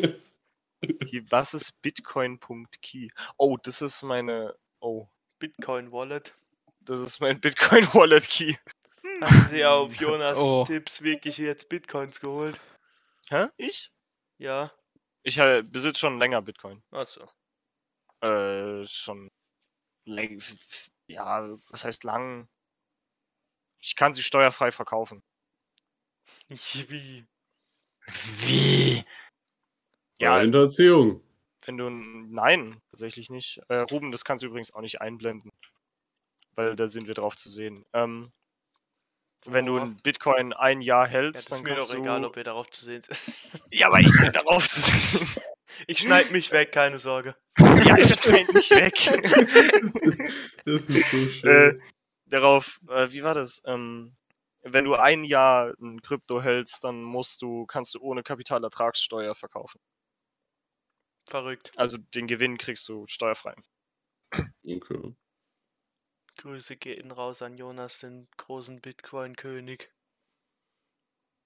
Was ist bitcoin.key? Oh, das ist meine. Oh, Bitcoin-Wallet. das ist mein Bitcoin Wallet Key. Haben sie auf Jonas Oh. Tipps wirklich jetzt Bitcoins geholt? Hä? Ich? Ja. Ich äh, besitze schon länger Bitcoin. Achso. Äh, schon läng ja, was heißt lang? Ich kann sie steuerfrei verkaufen. Wie? Wie? Ja, Hinterziehung. Wenn du nein, tatsächlich nicht. Äh, Ruben, das kannst du übrigens auch nicht einblenden, weil da sind wir drauf zu sehen. Ähm, wenn du ein Bitcoin ein Jahr Ja, hältst, ist dann mir kannst doch du. egal, ob ihr darauf zu sehen seid. ja, aber ich bin darauf zu sehen. Ich schneid mich weg, keine Sorge. ja, ich schneid nicht weg. Das ist so äh, schön. darauf, äh, wie war das? Ähm, wenn du ein Jahr ein Krypto hältst, dann musst du, kannst du ohne Kapitalertragssteuer verkaufen. Verrückt. Also den Gewinn kriegst du steuerfrei. okay. Grüße gehen raus an Jonas, den großen Bitcoin-König.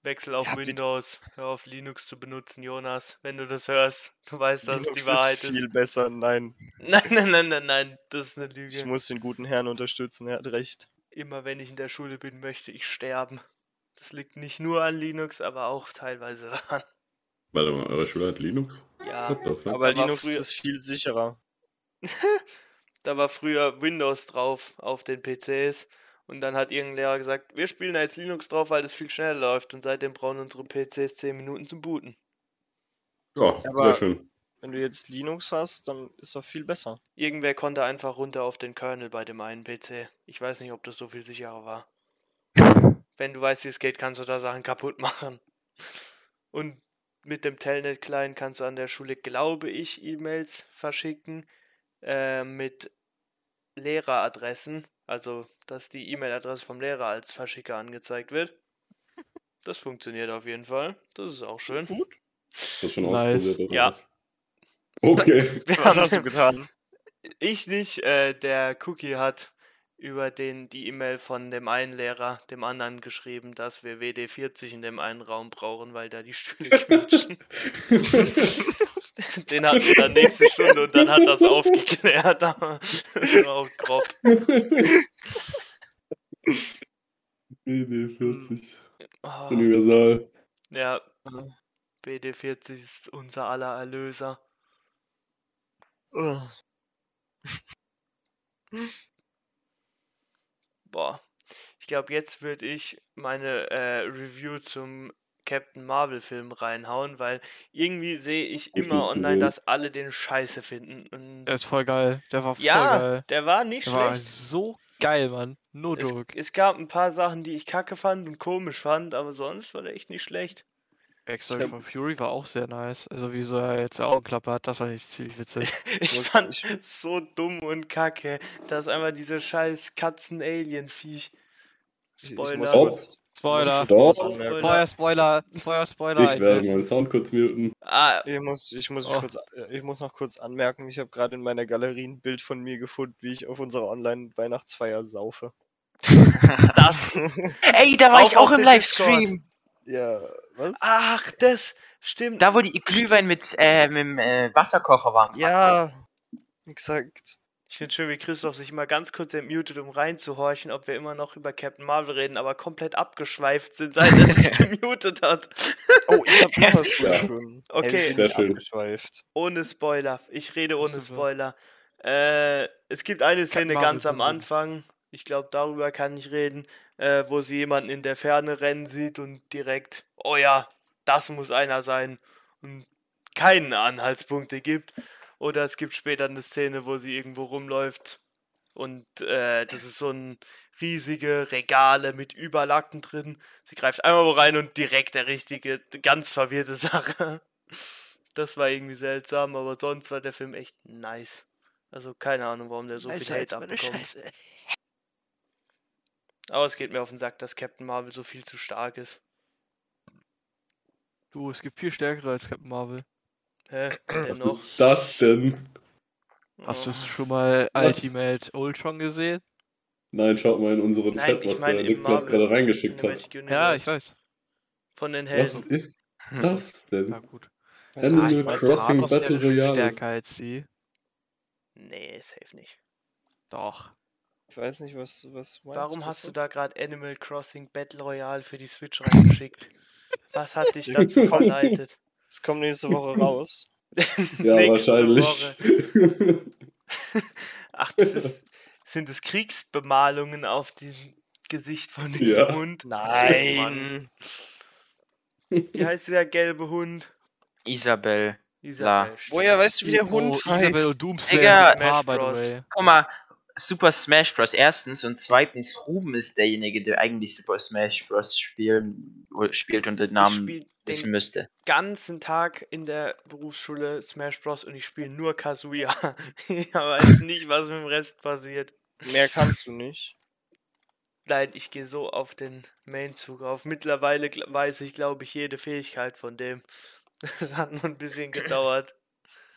Wechsel auf Ja, Windows. Hör auf Linux zu benutzen, Jonas. Wenn du das hörst, du weißt, dass Linux es die Wahrheit ist ist. viel besser. Nein, Nein, nein, nein, nein, nein, das ist eine ich Lüge. muss den guten Herrn unterstützen, er hat recht. Immer wenn ich in der Schule bin, möchte ich sterben. Das liegt nicht nur an Linux, aber auch teilweise daran. Warte mal, eure Schule hat Linux? Ja, fuck? Aber Linux früher- ist viel sicherer. da war früher Windows drauf auf den PCs und dann hat irgendein Lehrer gesagt, wir spielen da jetzt Linux drauf, weil das viel schneller läuft und seitdem brauchen unsere PCs 10 Minuten zum Booten. Ja, Aber- sehr schön. Wenn du jetzt Linux hast, dann ist doch viel besser. Irgendwer konnte einfach runter auf den Kernel bei dem einen PC. Ich weiß nicht, ob das so viel sicherer war. Wenn du weißt, wie es geht, kannst du da Sachen kaputt machen. Und mit dem Telnet-Client kannst du an der Schule, glaube ich, E-Mails verschicken äh, mit Lehreradressen. Also, dass die E-Mail-Adresse vom Lehrer als Verschicker angezeigt wird. Das funktioniert auf jeden Fall. Das ist auch schön. Ist gut. Das schon Nice. Ja. Okay. Was hast du getan? Ich nicht, äh, der Cookie hat über den die E-Mail von dem einen Lehrer dem anderen geschrieben, dass wir WD40 in dem einen Raum brauchen, weil da die Stühle quietschen. Den hatten wir dann nächste Stunde und dann hat das aufgeklärt, aber das war auch grob. BD40. Oh, Universal. ja, WD40 ist unser aller Erlöser. Oh. Boah, ich glaube, jetzt würde ich meine äh, Review zum Captain Marvel Film reinhauen, weil irgendwie sehe ich immer online, gesehen. dass alle den Scheiße finden. Und Der ist voll geil. Der war voll ja, geil. der war nicht Der war schlecht. so geil, Mann. No Es, joke. es gab ein paar Sachen, die ich kacke fand und komisch fand, aber sonst war der echt nicht schlecht. Backstory von Fury war auch sehr nice. Also wie so er jetzt Augenklappe hat, das war nicht ziemlich witzig. Ich fand es so dumm und kacke, dass einfach diese scheiß Katzen-Alien-Viech. Spoiler. kurz- Spoiler. ich muss kurz Doch. anmerken. Feuer Spoiler. Feuer Spoiler. Ich werde meinen Sound kurz muten. Ah, Ich muss, ich, muss Oh. kurz, äh, ich muss noch kurz anmerken, ich habe gerade in meiner Galerie ein Bild von mir gefunden, wie ich auf unserer Online-Weihnachtsfeier saufe. das. Ey, da war Auf- ich auch im. Livestream. Ja, was? Ach, das stimmt. Da, wo die Glühwein mit, äh, mit dem äh, Wasserkocher waren. Ja, exakt. Ich finde schön, wie Christoph sich mal ganz kurz entmutet, um reinzuhorchen, ob wir immer noch über Captain Marvel reden, aber komplett abgeschweift sind, seit er sich gemutet hat. Oh, ich habe noch was Ja. gefunden. Okay. Ey, wir sind Sehr nicht schön. abgeschweift. Ohne Spoiler. Ich rede ohne. Spoiler. Äh, es gibt eine Szene ganz am. Anfang. Ich glaube, darüber kann ich reden, äh, wo sie jemanden in der Ferne rennen sieht und direkt, oh ja, das muss einer sein. Und keinen Anhaltspunkte gibt. Oder es gibt später eine Szene, wo sie irgendwo rumläuft und äh, das ist so ein riesige Regale mit Überlacken drin. Sie greift einmal wo rein und direkt der richtige, ganz verwirrte Sache. Das war irgendwie seltsam, aber sonst war der Film echt nice. Also keine Ahnung, warum der so viel Hate abbekommt. Scheiße. Aber es geht mir auf den Sack, dass Captain Marvel so viel zu stark ist. Du, es gibt viel stärkere als Captain Marvel. Hä? Was Dennoch. ist das denn? Hast du Oh. schon mal Was? Ultimate Ultron gesehen? Nein, schaut mal in unseren Nein, Chat, ich was meine der Niklas gerade reingeschickt hat. Ja, ich weiß. von den Was Helden. ist Hm. das denn? Na gut. Animal ich mein, Crossing Battle Royale. stärker als sie. Nee, safe nicht. Doch. Ich weiß nicht, was, was meinst Warum hast du da gerade Animal Crossing Battle Royale für die Switch reingeschickt? Was hat dich dazu verleitet? Es kommt nächste Woche raus. Ja, Nächste wahrscheinlich. Woche. Ach, das ist, sind es Kriegsbemalungen auf diesem Gesicht von diesem Ja. Hund? Nein! Wie heißt der gelbe Hund? Isabel. Isabel. Woher weißt du, wie der Hund oh, Isabel heißt? und Doomslayer Digga. Smash. Guck mal, Super Smash Bros. erstens und zweitens, Ruben ist derjenige, der eigentlich Super Smash Bros. spielen, spielt und den Ich Namen spiele wissen den müsste. ganzen Tag in der Berufsschule Smash Bros. und ich spiele nur Kazuya. ich weiß nicht, was mit dem Rest passiert. Mehr kannst du nicht. Nein, ich gehe so auf den Main-Zug auf. Mittlerweile weiß ich, glaube ich, jede Fähigkeit von dem. Das hat nur ein bisschen gedauert.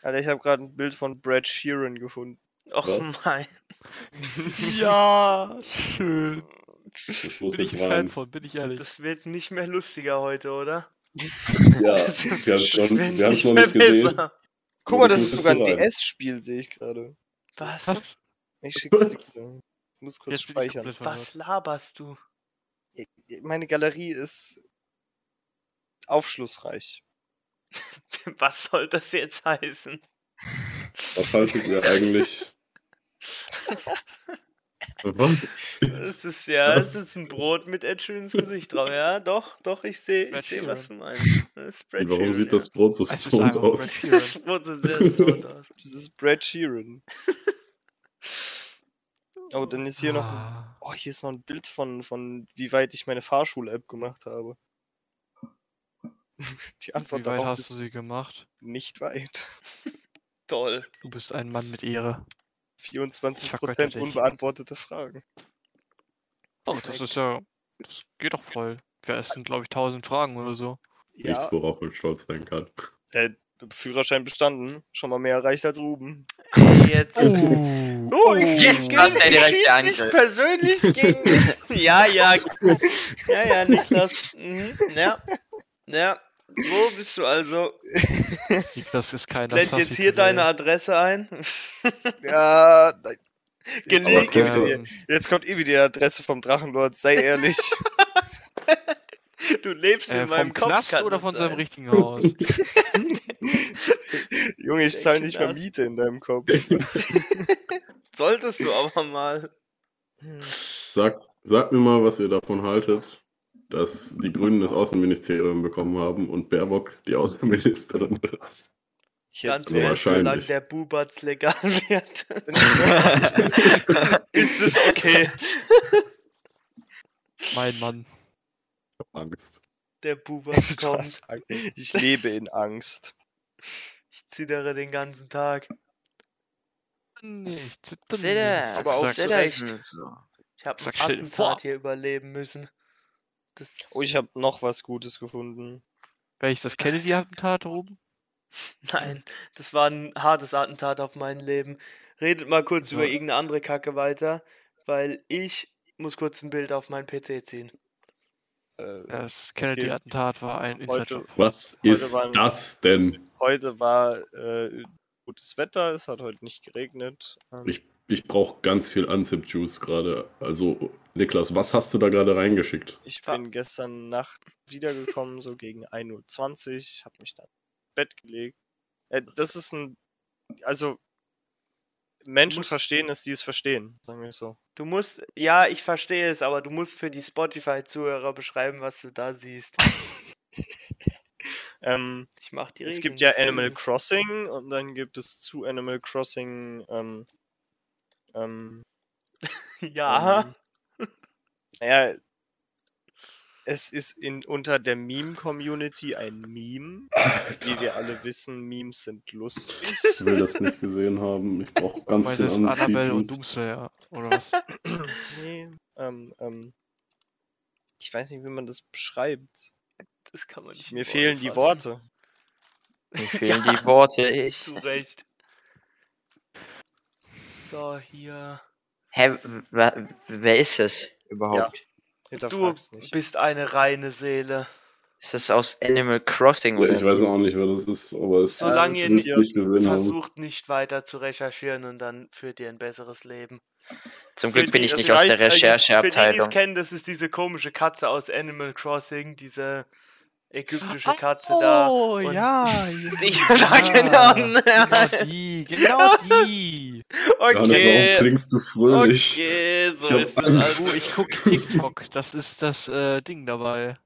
Alter, ich habe gerade ein Bild von Brad Sheeran gefunden. Och Was? mein. Ja, schön. Das muss Bin ich Fan rein. von, bin ich ehrlich. Das wird nicht mehr lustiger heute, oder? Ja, Das, wir haben es noch, nicht noch mehr nicht gesehen. besser. Guck mal, das ist sogar ein. DS-Spiel, sehe ich gerade. Was? Was? Ich schick's dir. Ich muss kurz Jetzt speichern. Was laberst du? Meine Galerie ist aufschlussreich. Was soll das jetzt heißen? Was haltet ihr eigentlich? Was? Es ist ja, Was? es ist ein Brot mit Ed Sheerans Gesicht drauf. Ja, doch, doch, ich sehe, ich Brad sehe, was du meinst. Das ist Brad Und warum Sheeran, sieht ja. das Brot so stoned aus? Das Brot sieht sehr stoned aus. Das ist Brad Sheeran. Oh, dann ist hier noch ein, Ah. oh, hier ist noch ein Bild von, von wie weit ich meine Fahrschul-App gemacht habe. Die Antwort Wie weit darauf hast du sie gemacht? nicht weit. Toll. Du bist ein Mann mit Ehre. 24% vergötter dich. unbeantwortete Fragen. Oh, das ist ja. Das geht doch voll. Ja, es sind, glaube ich, 1000 Fragen oder so. Ja, Nichts, worauf man stolz sein kann. äh, Führerschein bestanden. Schon mal mehr erreicht als Ruben. Jetzt. Uh, Oh, Jetzt gegen- passt der ich direkte schieß nicht persönlich gegen mich. Ja, ja. Ja, ja, Niklas. Mhm. Ja. Ja. So bist du also. Niklas ist kein Blend jetzt hier deine Adresse ein. Ja, nein. Jetzt Gelegt. eh wieder, jetzt kommt eh wieder die Adresse vom Drachenlord, sei ehrlich. Du lebst Äh, in meinem vom Kopf. Knast kann oder das von seinem sein. richtigen Haus? Junge, ich zahle nicht mehr. Miete in deinem Kopf. Solltest du aber mal. Sag, sag mir mal, was ihr davon haltet, dass die Grünen das Außenministerium bekommen haben und Baerbock die Außenministerin wird. Ich Ganz hätte mir ehrlich, solange der Bubatz legal wird, ist es okay. mein Mann. Ich hab Angst. Der Bubatz kommt. Ich lebe in Angst. Ich zittere den ganzen Tag. Nicht. zittern Zither, Aber auch zu Recht. Ich habe ein. Attentat hier überleben müssen. Das Oh, ich habe noch was Gutes gefunden. Welches das Kennedy-Attentat oben? Nein, das war ein hartes Attentat auf mein Leben. Redet mal kurz Ja. über irgendeine andere Kacke weiter, weil ich muss kurz ein Bild auf meinen PC ziehen. Äh, Das Kennedy-Attentat war ein heute, Inside-Job. Was Heute ist waren- das denn? heute war äh, gutes Wetter, es hat heute nicht geregnet. Ähm, Ich, ich brauche ganz viel Unzip-Juice gerade. Also, Niklas, was hast du da gerade reingeschickt? Ich bin gestern Nacht wiedergekommen, so gegen 1.20 Uhr, habe mich dann ins Bett gelegt. Äh, das ist ein. Also, Menschen verstehen es, die es verstehen, sagen wir es so. Du musst, ja, ich verstehe es, aber du musst für die Spotify-Zuhörer beschreiben, was du da siehst. Ähm, Ich mach die es Regeln gibt ja so, Animal es- Crossing und dann gibt es zu Animal Crossing. Ähm, ähm, Ja, Ähm, naja, es ist in, unter der Meme-Community ein Meme. Wie wir alle wissen, Memes sind lustig. Ich will das nicht gesehen haben. Ich brauche ganz viel das Annabelle und. Doomslayer? Oder was? nee, ähm, ähm, ich weiß nicht, wie man das beschreibt. das kann man nicht. Mir fehlen die fassen. Worte. Mir fehlen die Worte. Ich. Zu Recht. So, hier. Hä, wer, wer ist das überhaupt? Du Hinterfrag's nicht. bist eine reine Seele. Ist das aus Animal Crossing Ja, oder? ich weiß auch nicht, wer das ist, aber es Solange es ihr ist nicht gesehen haben. Versucht nicht weiter zu recherchieren und dann führt ihr ein besseres Leben. Zum Für Glück bin die- ich nicht aus der eigentlich- Für die, die es Rechercheabteilung. kennen, das ist diese komische Katze aus Animal Crossing, diese ägyptische Katze da. Oh, ja. Die, ja, ja, genau. Genau die, genau die. Johannes, warum Okay, klingst du fröhlich? okay, so ist das Angst. Oh, also. ich guck TikTok. Das ist das äh, Ding dabei.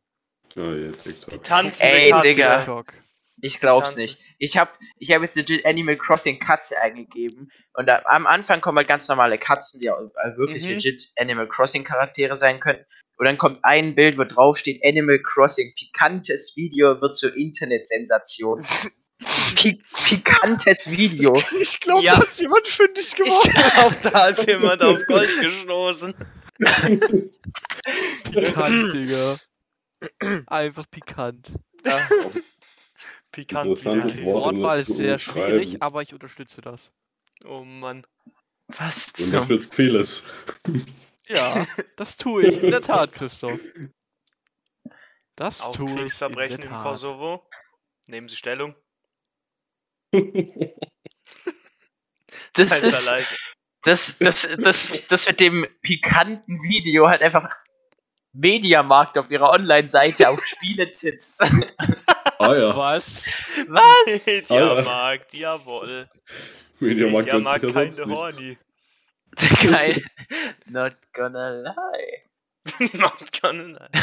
Ah, ja, TikTok. Die tanzende Ey, Katze. Digga. TikTok. Ich glaub's nicht. Ich hab, ich hab jetzt legit Animal Crossing Katze eingegeben und da, am Anfang kommen halt ganz normale Katzen, die auch, äh, wirklich Mhm. legit Animal Crossing Charaktere sein können. Und dann kommt ein Bild, wo drauf steht Animal Crossing, pikantes Video wird zur Internetsensation. Pi pikantes Video. Ich glaube, Ja. da ist jemand fündig Ich geworden. glaube, da ist jemand auf Gold gestoßen. Pikant, Digga. Einfach pikant. Ja. Pikant Interessantes. Wort. Wortwahl ist sehr schwierig, aber ich unterstütze das. Oh Mann. Was Du zum... unterstützt vieles. Ja, das tue ich in der Tat, Christoph. Das Auf tue ich in Kriegsverbrechen im. Kosovo. Nehmen Sie Stellung. Das Heißt er ist, leise. das, das, das, das mit dem pikanten Video halt einfach Mediamarkt auf ihrer Online-Seite auf Spieletipps. Ah ja, Was? Was? Mediamarkt, jawohl. Mediamarkt Mediamarkt keine sonst Horny. Geil. Not gonna lie. Not gonna lie.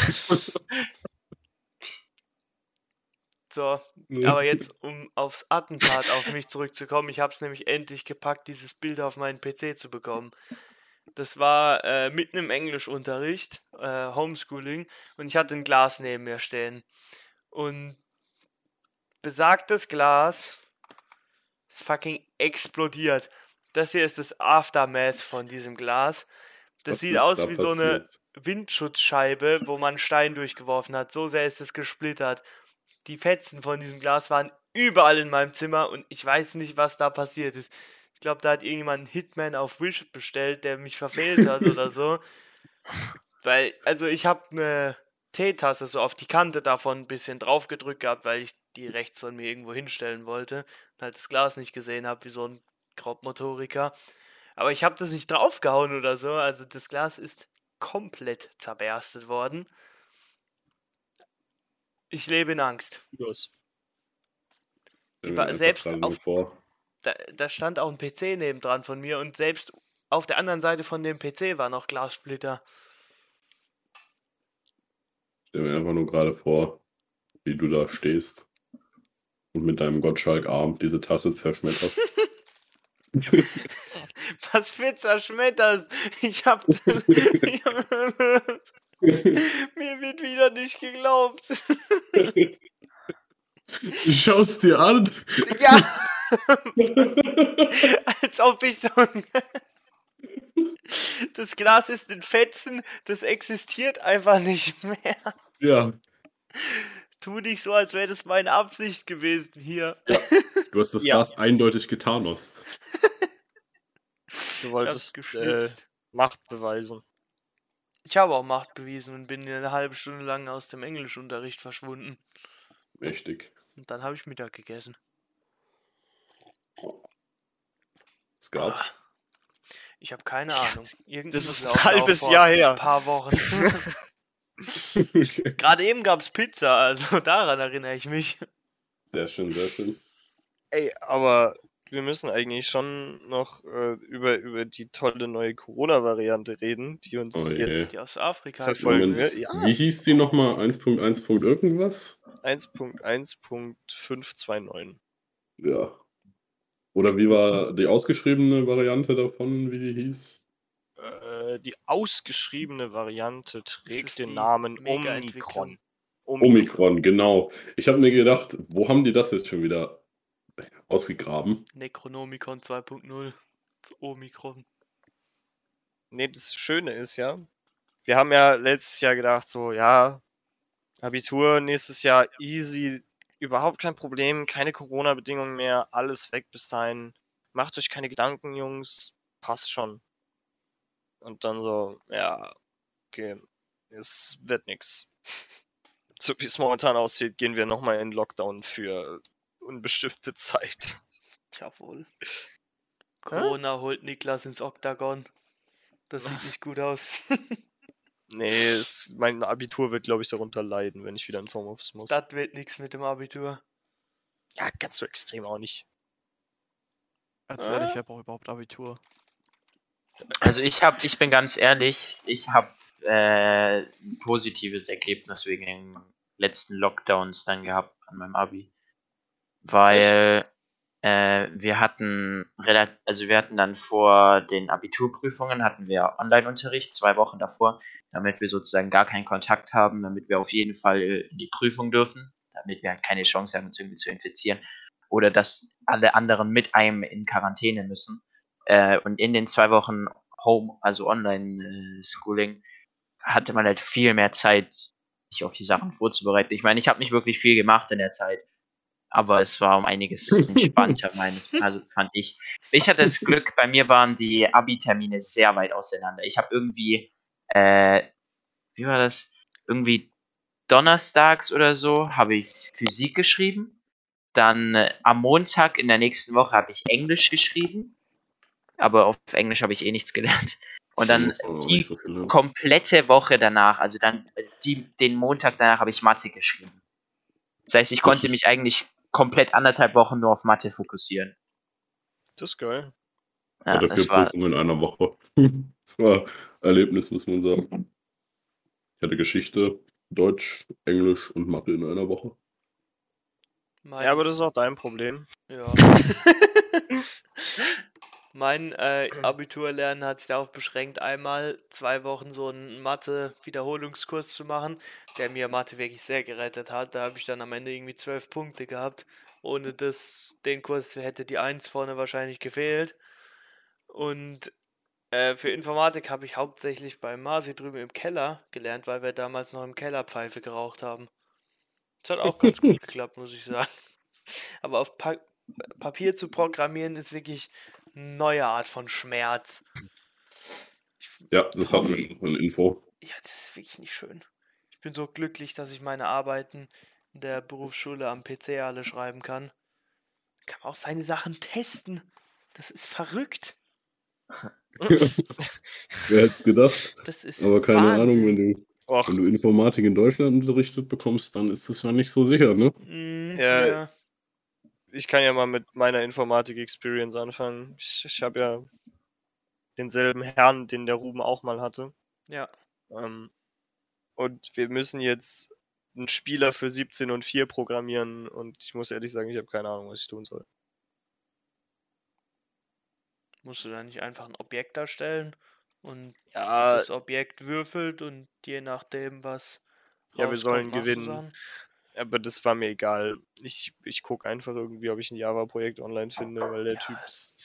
So, aber jetzt, um aufs Attentat auf mich zurückzukommen, ich habe es nämlich endlich gepackt, dieses Bild auf meinen PC zu bekommen. Das war äh, mitten im Englischunterricht, äh, Homeschooling, und ich hatte ein Glas neben mir stehen. Und besagtes Glas ist fucking explodiert. Das hier ist das Aftermath von diesem Glas. Das Was sieht aus da wie so eine passiert? Windschutzscheibe, wo man Stein durchgeworfen hat. So sehr ist es gesplittert. die Fetzen von diesem Glas waren überall in meinem Zimmer und ich weiß nicht, was da passiert ist. Ich glaube, da hat irgendjemand einen Hitman auf Wish bestellt, der mich verfehlt hat oder so. Weil, also ich habe eine Teetasse so auf die Kante davon ein bisschen drauf gedrückt gehabt, weil ich die rechts von mir irgendwo hinstellen wollte und halt das Glas nicht gesehen habe, wie so ein Grobmotoriker. Aber ich habe das nicht draufgehauen oder so, also das Glas ist komplett zerberstet worden. Ich lebe in Angst. Los. Selbst auf- vor, Da, da stand auch ein PC nebendran von mir und selbst auf der anderen Seite von dem PC war noch Glassplitter. stell mir einfach nur gerade vor, wie du da stehst und mit deinem Gottschalk-Arm diese Tasse zerschmetterst. Was für zerschmettert? Ich hab. ich mir wird wieder nicht geglaubt. Schau's dir an. Ja! Als ob ich so ein. Das Glas ist in Fetzen, das existiert einfach nicht mehr. ja, Tu nicht so, als wäre das meine Absicht gewesen hier. Du hast das Ja. Glas eindeutig getanost. Du wolltest äh. Macht beweisen. Ich habe auch Macht bewiesen und bin eine halbe Stunde lang aus dem Englischunterricht verschwunden. Mächtig. Und dann habe ich Mittag gegessen. Es gab's. Ah, Ich habe keine Ahnung. Irgendwie Das ist ein halbes Jahr her. Ein paar Wochen. Gerade eben gab es Pizza, also daran erinnere ich mich. Sehr schön, sehr schön. Ey, aber wir müssen eigentlich schon noch äh, über, über die tolle neue Corona-Variante reden, die uns Oh je. jetzt Die aus Afrika. Verfolgen gekommen wir. ist. Ja. Wie hieß die nochmal? 1.1. irgendwas? 1.1.529. Ja. Oder wie war die ausgeschriebene Variante davon, wie die hieß? Äh, die ausgeschriebene Variante trägt den Namen Mega-Entwicklung. Omikron. Omikron, genau. Ich habe mir gedacht, wo haben die das jetzt schon wieder ausgegraben? Necronomicon 2.0. Das Omikron. Nee, das Schöne ist ja, wir haben ja letztes Jahr gedacht, so, ja, Abitur nächstes Jahr easy, überhaupt kein Problem, keine Corona-Bedingungen mehr, alles weg bis dahin. Macht euch keine Gedanken, Jungs, passt schon. Und dann so, ja, okay, es wird nix. So wie es momentan aussieht, gehen wir nochmal in Lockdown für unbestimmte Zeit. Jawohl. Corona holt Niklas ins Oktagon. Das sieht nicht gut aus. Nee, es, mein Abitur wird, glaube ich, darunter leiden, wenn ich wieder ins Homeoffice muss. das wird nichts mit dem Abitur. Ja, ganz so extrem auch nicht. Ganz ehrlich, wer braucht überhaupt Abitur? Also ich habe, ich bin ganz ehrlich, ich habe äh, ein positives Ergebnis wegen den letzten Lockdowns dann gehabt an meinem Abi. Weil äh, wir hatten relativ, also wir hatten dann vor den Abiturprüfungen hatten wir Online-Unterricht zwei Wochen davor, damit wir sozusagen gar keinen Kontakt haben, damit wir auf jeden Fall äh, in die Prüfung dürfen, damit wir halt keine Chance haben, uns irgendwie zu infizieren. Oder dass alle anderen mit einem in Quarantäne müssen. Äh, und in den zwei Wochen Home, also Online-Schooling, hatte man halt viel mehr Zeit, sich auf die Sachen vorzubereiten. Ich meine, ich habe nicht wirklich viel gemacht in der Zeit, aber es war um einiges entspannter, meines, also fand ich. Ich hatte das Glück, bei mir waren die Abi-Termine sehr weit auseinander. Ich habe irgendwie, äh, wie war das? Irgendwie donnerstags oder so habe ich Physik geschrieben. Dann äh, am Montag in der nächsten Woche habe ich Englisch geschrieben. Aber auf Englisch habe ich eh nichts gelernt. Und dann die so komplette Woche danach, also dann äh, die, den Montag danach habe ich Mathe geschrieben. Das heißt, ich konnte mich eigentlich komplett anderthalb Wochen nur auf Mathe fokussieren. Das ist geil. Ja, Oder das vier war, Prüfungen in einer Woche. das war Erlebnis, muss man sagen. Ich hatte Geschichte, Deutsch, Englisch und Mathe in einer Woche. Mein, Ja, aber das ist auch dein Problem. Ja. mein äh, Abiturlernen hat sich darauf beschränkt, einmal zwei Wochen so einen Mathe-Wiederholungskurs zu machen, der mir Mathe wirklich sehr gerettet hat. Da habe ich dann am Ende irgendwie zwölf Punkte gehabt. Ohne das, den Kurs hätte die Eins vorne wahrscheinlich gefehlt. Und äh, für Informatik habe ich hauptsächlich bei Masi drüben im Keller gelernt, weil wir damals noch im Keller Pfeife geraucht haben. Das hat auch ganz gut geklappt, muss ich sagen. Aber auf pa Papier zu programmieren ist wirklich neue Art von Schmerz. Ich, Ja, das hatten wir noch in Info. ja, das ist wirklich nicht schön. Ich bin so glücklich, dass ich meine Arbeiten in der Berufsschule am PC alle schreiben kann. Kann man auch seine Sachen testen. Das ist verrückt. Wer hätte es gedacht? Das ist Aber keine Wahnsinn. Ahnung, wenn du, Och, wenn du Informatik in Deutschland unterrichtet bekommst, dann ist das ja nicht so sicher, ne? Mm, Ja, ja. Ich kann ja mal mit meiner Informatik-Experience anfangen. Ich, ich habe ja denselben Herrn, den der Ruben auch mal hatte. ja. Ähm, und wir müssen jetzt einen Spieler für 17 und 4 programmieren und ich muss ehrlich sagen, ich habe keine Ahnung, was ich tun soll. Musst du da nicht einfach ein Objekt darstellen und Ja, das Objekt würfelt und je nachdem, was. Ja, wir sollen gewinnen. Aber das war mir egal. Ich, ich gucke einfach irgendwie, ob ich ein Java-Projekt online finde, weil der Ja. Typ ist.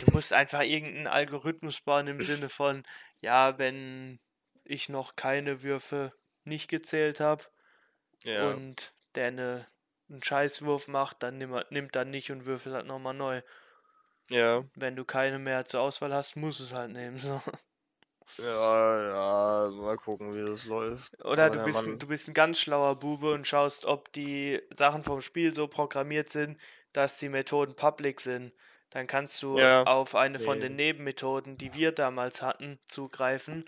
Du musst einfach irgendeinen Algorithmus bauen im Sinne von, ja, wenn ich noch keine Würfe nicht gezählt habe ja, und der eine, einen Scheißwurf macht, dann nimm, nimmt er nicht und würfelt halt nochmal neu. ja, Wenn du keine mehr zur Auswahl hast, musst du es halt nehmen. So. Ja, ja, mal gucken, wie das läuft. Oder Aber du bist, ein, Mann- du bist ein ganz schlauer Bube und schaust, ob die Sachen vom Spiel so programmiert sind, dass die Methoden public sind. Dann kannst du Ja, auf eine von nee. den Nebenmethoden, die wir damals hatten, zugreifen.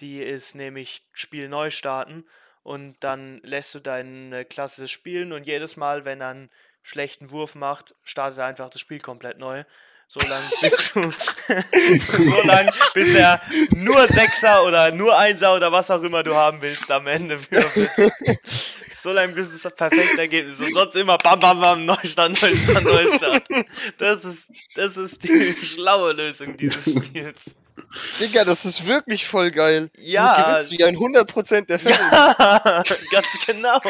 Die ist nämlich Spiel neu starten und dann lässt du deine Klasse spielen und jedes Mal, wenn er einen schlechten Wurf macht, startet er einfach das Spiel komplett neu. So lange bis du so lang, bis er nur Sechser oder nur Einser oder was auch immer du haben willst am Ende würfelt. So lange bis es das perfekte Ergebnis ist. Und sonst immer bam bam bam, Neustart, Neustart, Neustart. Das ist, das ist die schlaue Lösung dieses Spiels. Digga, das ist wirklich voll geil. Ja. Du gewinnst du ja in 100% der Fälle. Ja, ganz genau.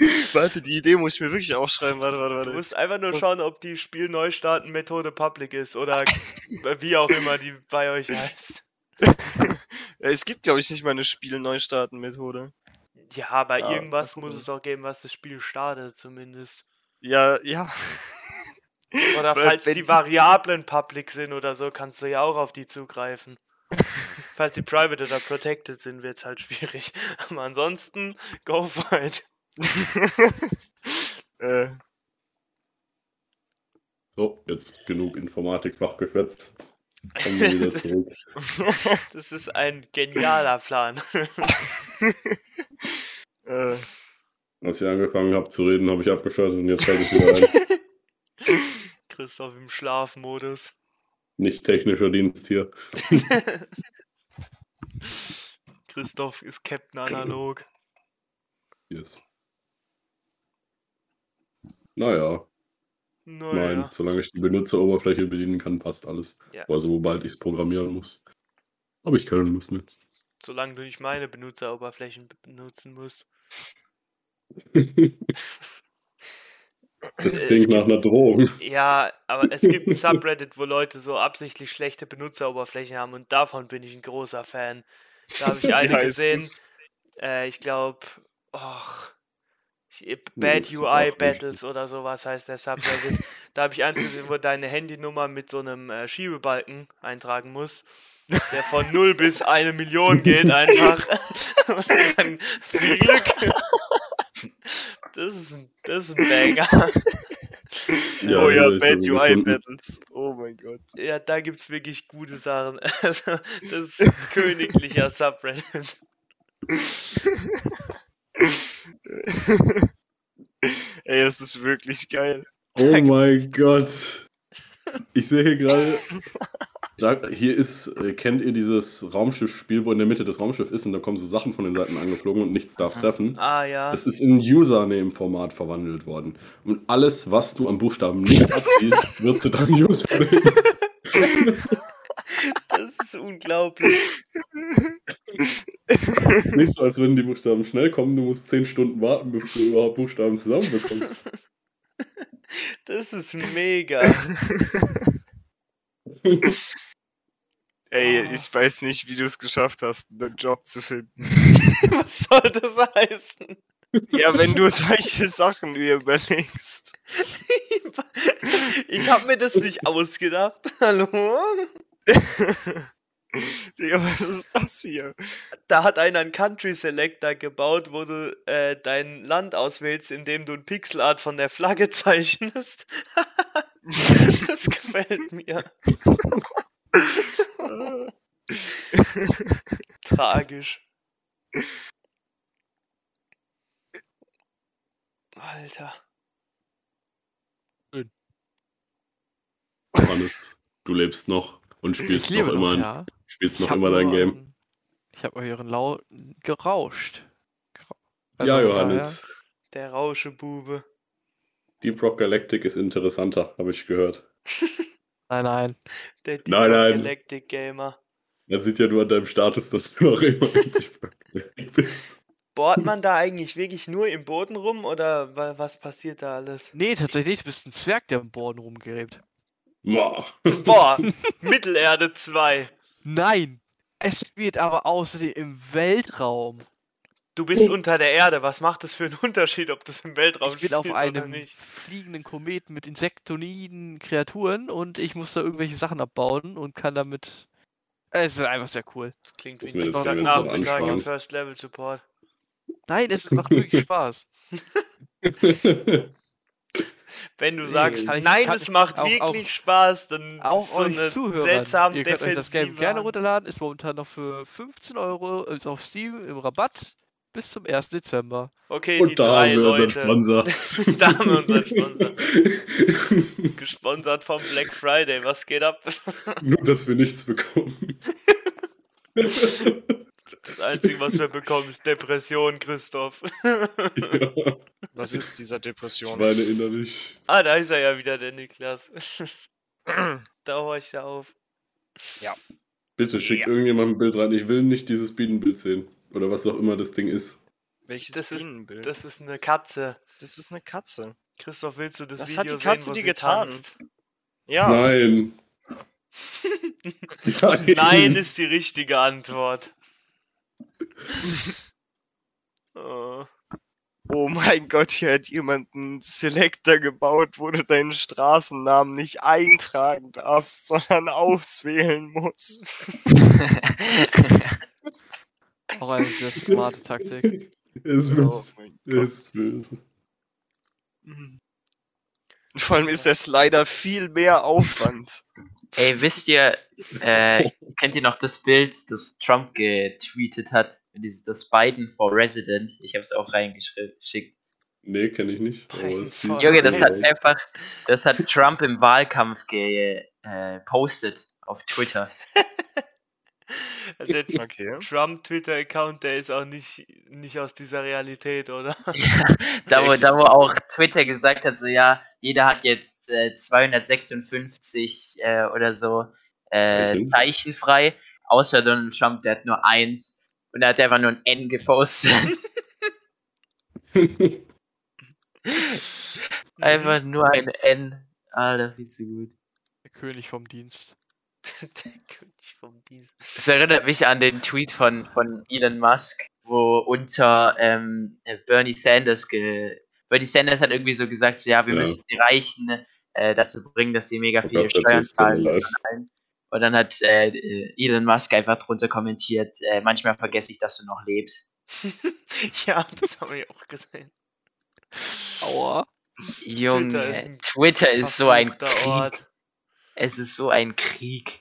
Warte, die Idee muss ich mir wirklich aufschreiben. Warte, warte, Du warte. musst einfach nur Das- schauen, ob die Spiel-Neustarten-Methode public ist oder wie auch immer die bei euch heißt. Es gibt, glaube ich, nicht mal eine Spiel-Neustarten-Methode. Ja, aber Ja, irgendwas muss es doch geben, was das Spiel startet, zumindest. Ja, ja. Oder falls die- Variablen public sind oder so, kannst du ja auch auf die zugreifen. falls die private oder protected sind, wird es halt schwierig. Aber ansonsten, go for it. äh, So, jetzt genug Informatik-Fachgeschwätz. Das ist ein genialer Plan. äh, Als ich angefangen habe zu reden, habe ich abgeschaltet und jetzt schalte ich wieder ein. Christoph im Schlafmodus. Nicht technischer Dienst hier. Christoph ist Captain Analog. Yes. Naja, Naja. nein, solange ich die Benutzeroberfläche bedienen kann, passt alles. Ja. Also, sobald ich es programmieren muss. Aber ich keine Lust mehr. Solange du nicht meine Benutzeroberflächen be- benutzen musst. Das Es klingt nach gibt- einer Drohung. Ja, aber es gibt ein Subreddit, wo Leute so absichtlich schlechte Benutzeroberflächen haben und davon bin ich ein großer Fan. Da habe ich eine gesehen. es? Äh, ich glaube, och, Bad UI. Battles oder sowas heißt der Subreddit. da habe ich eins gesehen, wo deine Handynummer mit so einem äh, Schiebebalken eintragen muss, der von 0 bis eine Million geht einfach. Und dann viel Glück. Das ist ein, das ist ein Banger. Ja, oh ja, also Bad habe UI. Battles. Oh mein Gott. Ja, da gibt's wirklich gute Sachen. Also, das ist königlicher Subreddit. Ey, das ist wirklich geil. Oh Da mein Gott. Ich sehe hier gerade. Hier ist, äh, kennt ihr dieses Raumschiffspiel, wo in der Mitte das Raumschiff ist und da kommen so Sachen von den Seiten angeflogen und nichts darf treffen? Ah ja. Das ist in Username-Format verwandelt worden. Und alles, was du am Buchstaben nicht abschließt, wird zu deinem Username. Ist unglaublich. nicht so, als wenn die Buchstaben schnell kommen, du musst 10 Stunden warten, bis du überhaupt Buchstaben zusammenbekommst. Das ist mega. Ey, Ah. ich weiß nicht, wie du es geschafft hast, einen Job zu finden. Was soll das heißen? Ja, wenn du solche Sachen dir überlegst. Ich habe mir das nicht ausgedacht. Hallo? Digga, was ist das hier? Da hat einer einen Country Selector gebaut, wo du äh, dein Land auswählst, indem du ein Pixelart von der Flagge zeichnest. das gefällt mir. Tragisch. Alter. Hannes, du lebst noch und spielst noch immer, noch, ja. Spielst Ich noch hab immer dein Game. Ich habe euren Lau gerauscht. Grau- Ja, Also, Johannes. Der Rauschebube. Deep Rock Galactic ist interessanter, habe ich gehört. Nein, nein. Der Deep Nein, Rock nein. Galactic Gamer. Man sieht ja nur an deinem Status, dass du noch immer in Deep Rock Galactic bist. Bohrt man da eigentlich wirklich nur im Boden rum oder wa- was passiert da alles? Nee, tatsächlich, du bist ein Zwerg, der im Boden rumgräbt. Boah. Boah, Mittelerde 2. Nein! Es wird aber außerdem im Weltraum. Du bist unter der Erde. Was macht das für einen Unterschied, ob das im Weltraum Ich bin auf spielt oder einem fliegenden Kometen mit insektoniden Kreaturen und ich muss da irgendwelche Sachen abbauen und kann damit. Es ist einfach sehr cool. Das klingt wie ein Dienstagnachmittag im. First Level Support. Nein, es macht wirklich Spaß. Wenn du Nee, sagst, ich- nein, es macht auch- wirklich auch- Spaß, dann Auch ist so eine Zuhörer. seltsam Ihr könnt euch das Game gerne runterladen. Ist momentan noch für 15 Euro ist auf Steam im Rabatt bis zum 1. Dezember. Okay, die Und da drei haben wir unseren Leute. Sponsor. da haben wir unseren Sponsor. Gesponsert vom Black Friday. Was geht ab? Nur, dass wir nichts bekommen. Das Einzige, was wir bekommen, ist Depression, Christoph. ja, Was ist dieser Depression? Schweine innerlich. ah, da ist er ja wieder, der Niklas. da hau ich da auf. Bitte schickt Ja. irgendjemand ein Bild rein. Ich will nicht dieses Bienenbild sehen. Oder was auch immer das Ding ist. Welches Das ist- Bienenbild? Das ist eine Katze. Das ist eine Katze. Christoph, willst du das Das hat Video die Katze sehen, wo dir sie getan. tanzt? Ja, Nein. Nein. Nein ist die richtige Antwort. Oh. oh mein Gott, hier hat jemand einen Selector gebaut, wo du deinen Straßennamen nicht eintragen darfst, sondern auswählen musst. Auch eine sehr smarte Taktik. Er ist Oh ist böse. Mhm. Vor allem ist der Slider viel mehr Aufwand. Ey, wisst ihr, äh, kennt ihr noch das Bild, das Trump getweetet hat? Dieses, das Biden for Resident. Ich habe es auch reingeschickt. Nee, kenne ich nicht. Sieht Junge, das hat einfach, das hat Trump im Wahlkampf gepostet auf Twitter. Der Okay. Trump-Twitter-Account, der ist auch nicht, nicht aus dieser Realität, oder? da, wo, da wo auch Twitter gesagt hat, so ja, jeder hat jetzt äh, 256 äh, oder so äh, Zeichen. Zeichen frei, außer Donald Trump, der hat nur eins und er hat einfach nur ein N gepostet. einfach nur ein N. Alter, viel zu gut. Der König vom Dienst. der König vom Dienst. Das erinnert mich an den Tweet von, von Elon Musk, wo unter ähm, Bernie Sanders ge Bernie Sanders hat irgendwie so gesagt, so, ja, wir Ja. müssen die Reichen äh, dazu bringen, dass sie mega viele Steuern zahlen. Und dann hat äh, äh, Elon Musk einfach drunter kommentiert, äh, manchmal vergesse ich, dass du noch lebst. ja, das habe ich auch gesehen. Aua. Junge, Twitter ist Twitter ist so ein Krieg. Ort. Es ist so ein Krieg.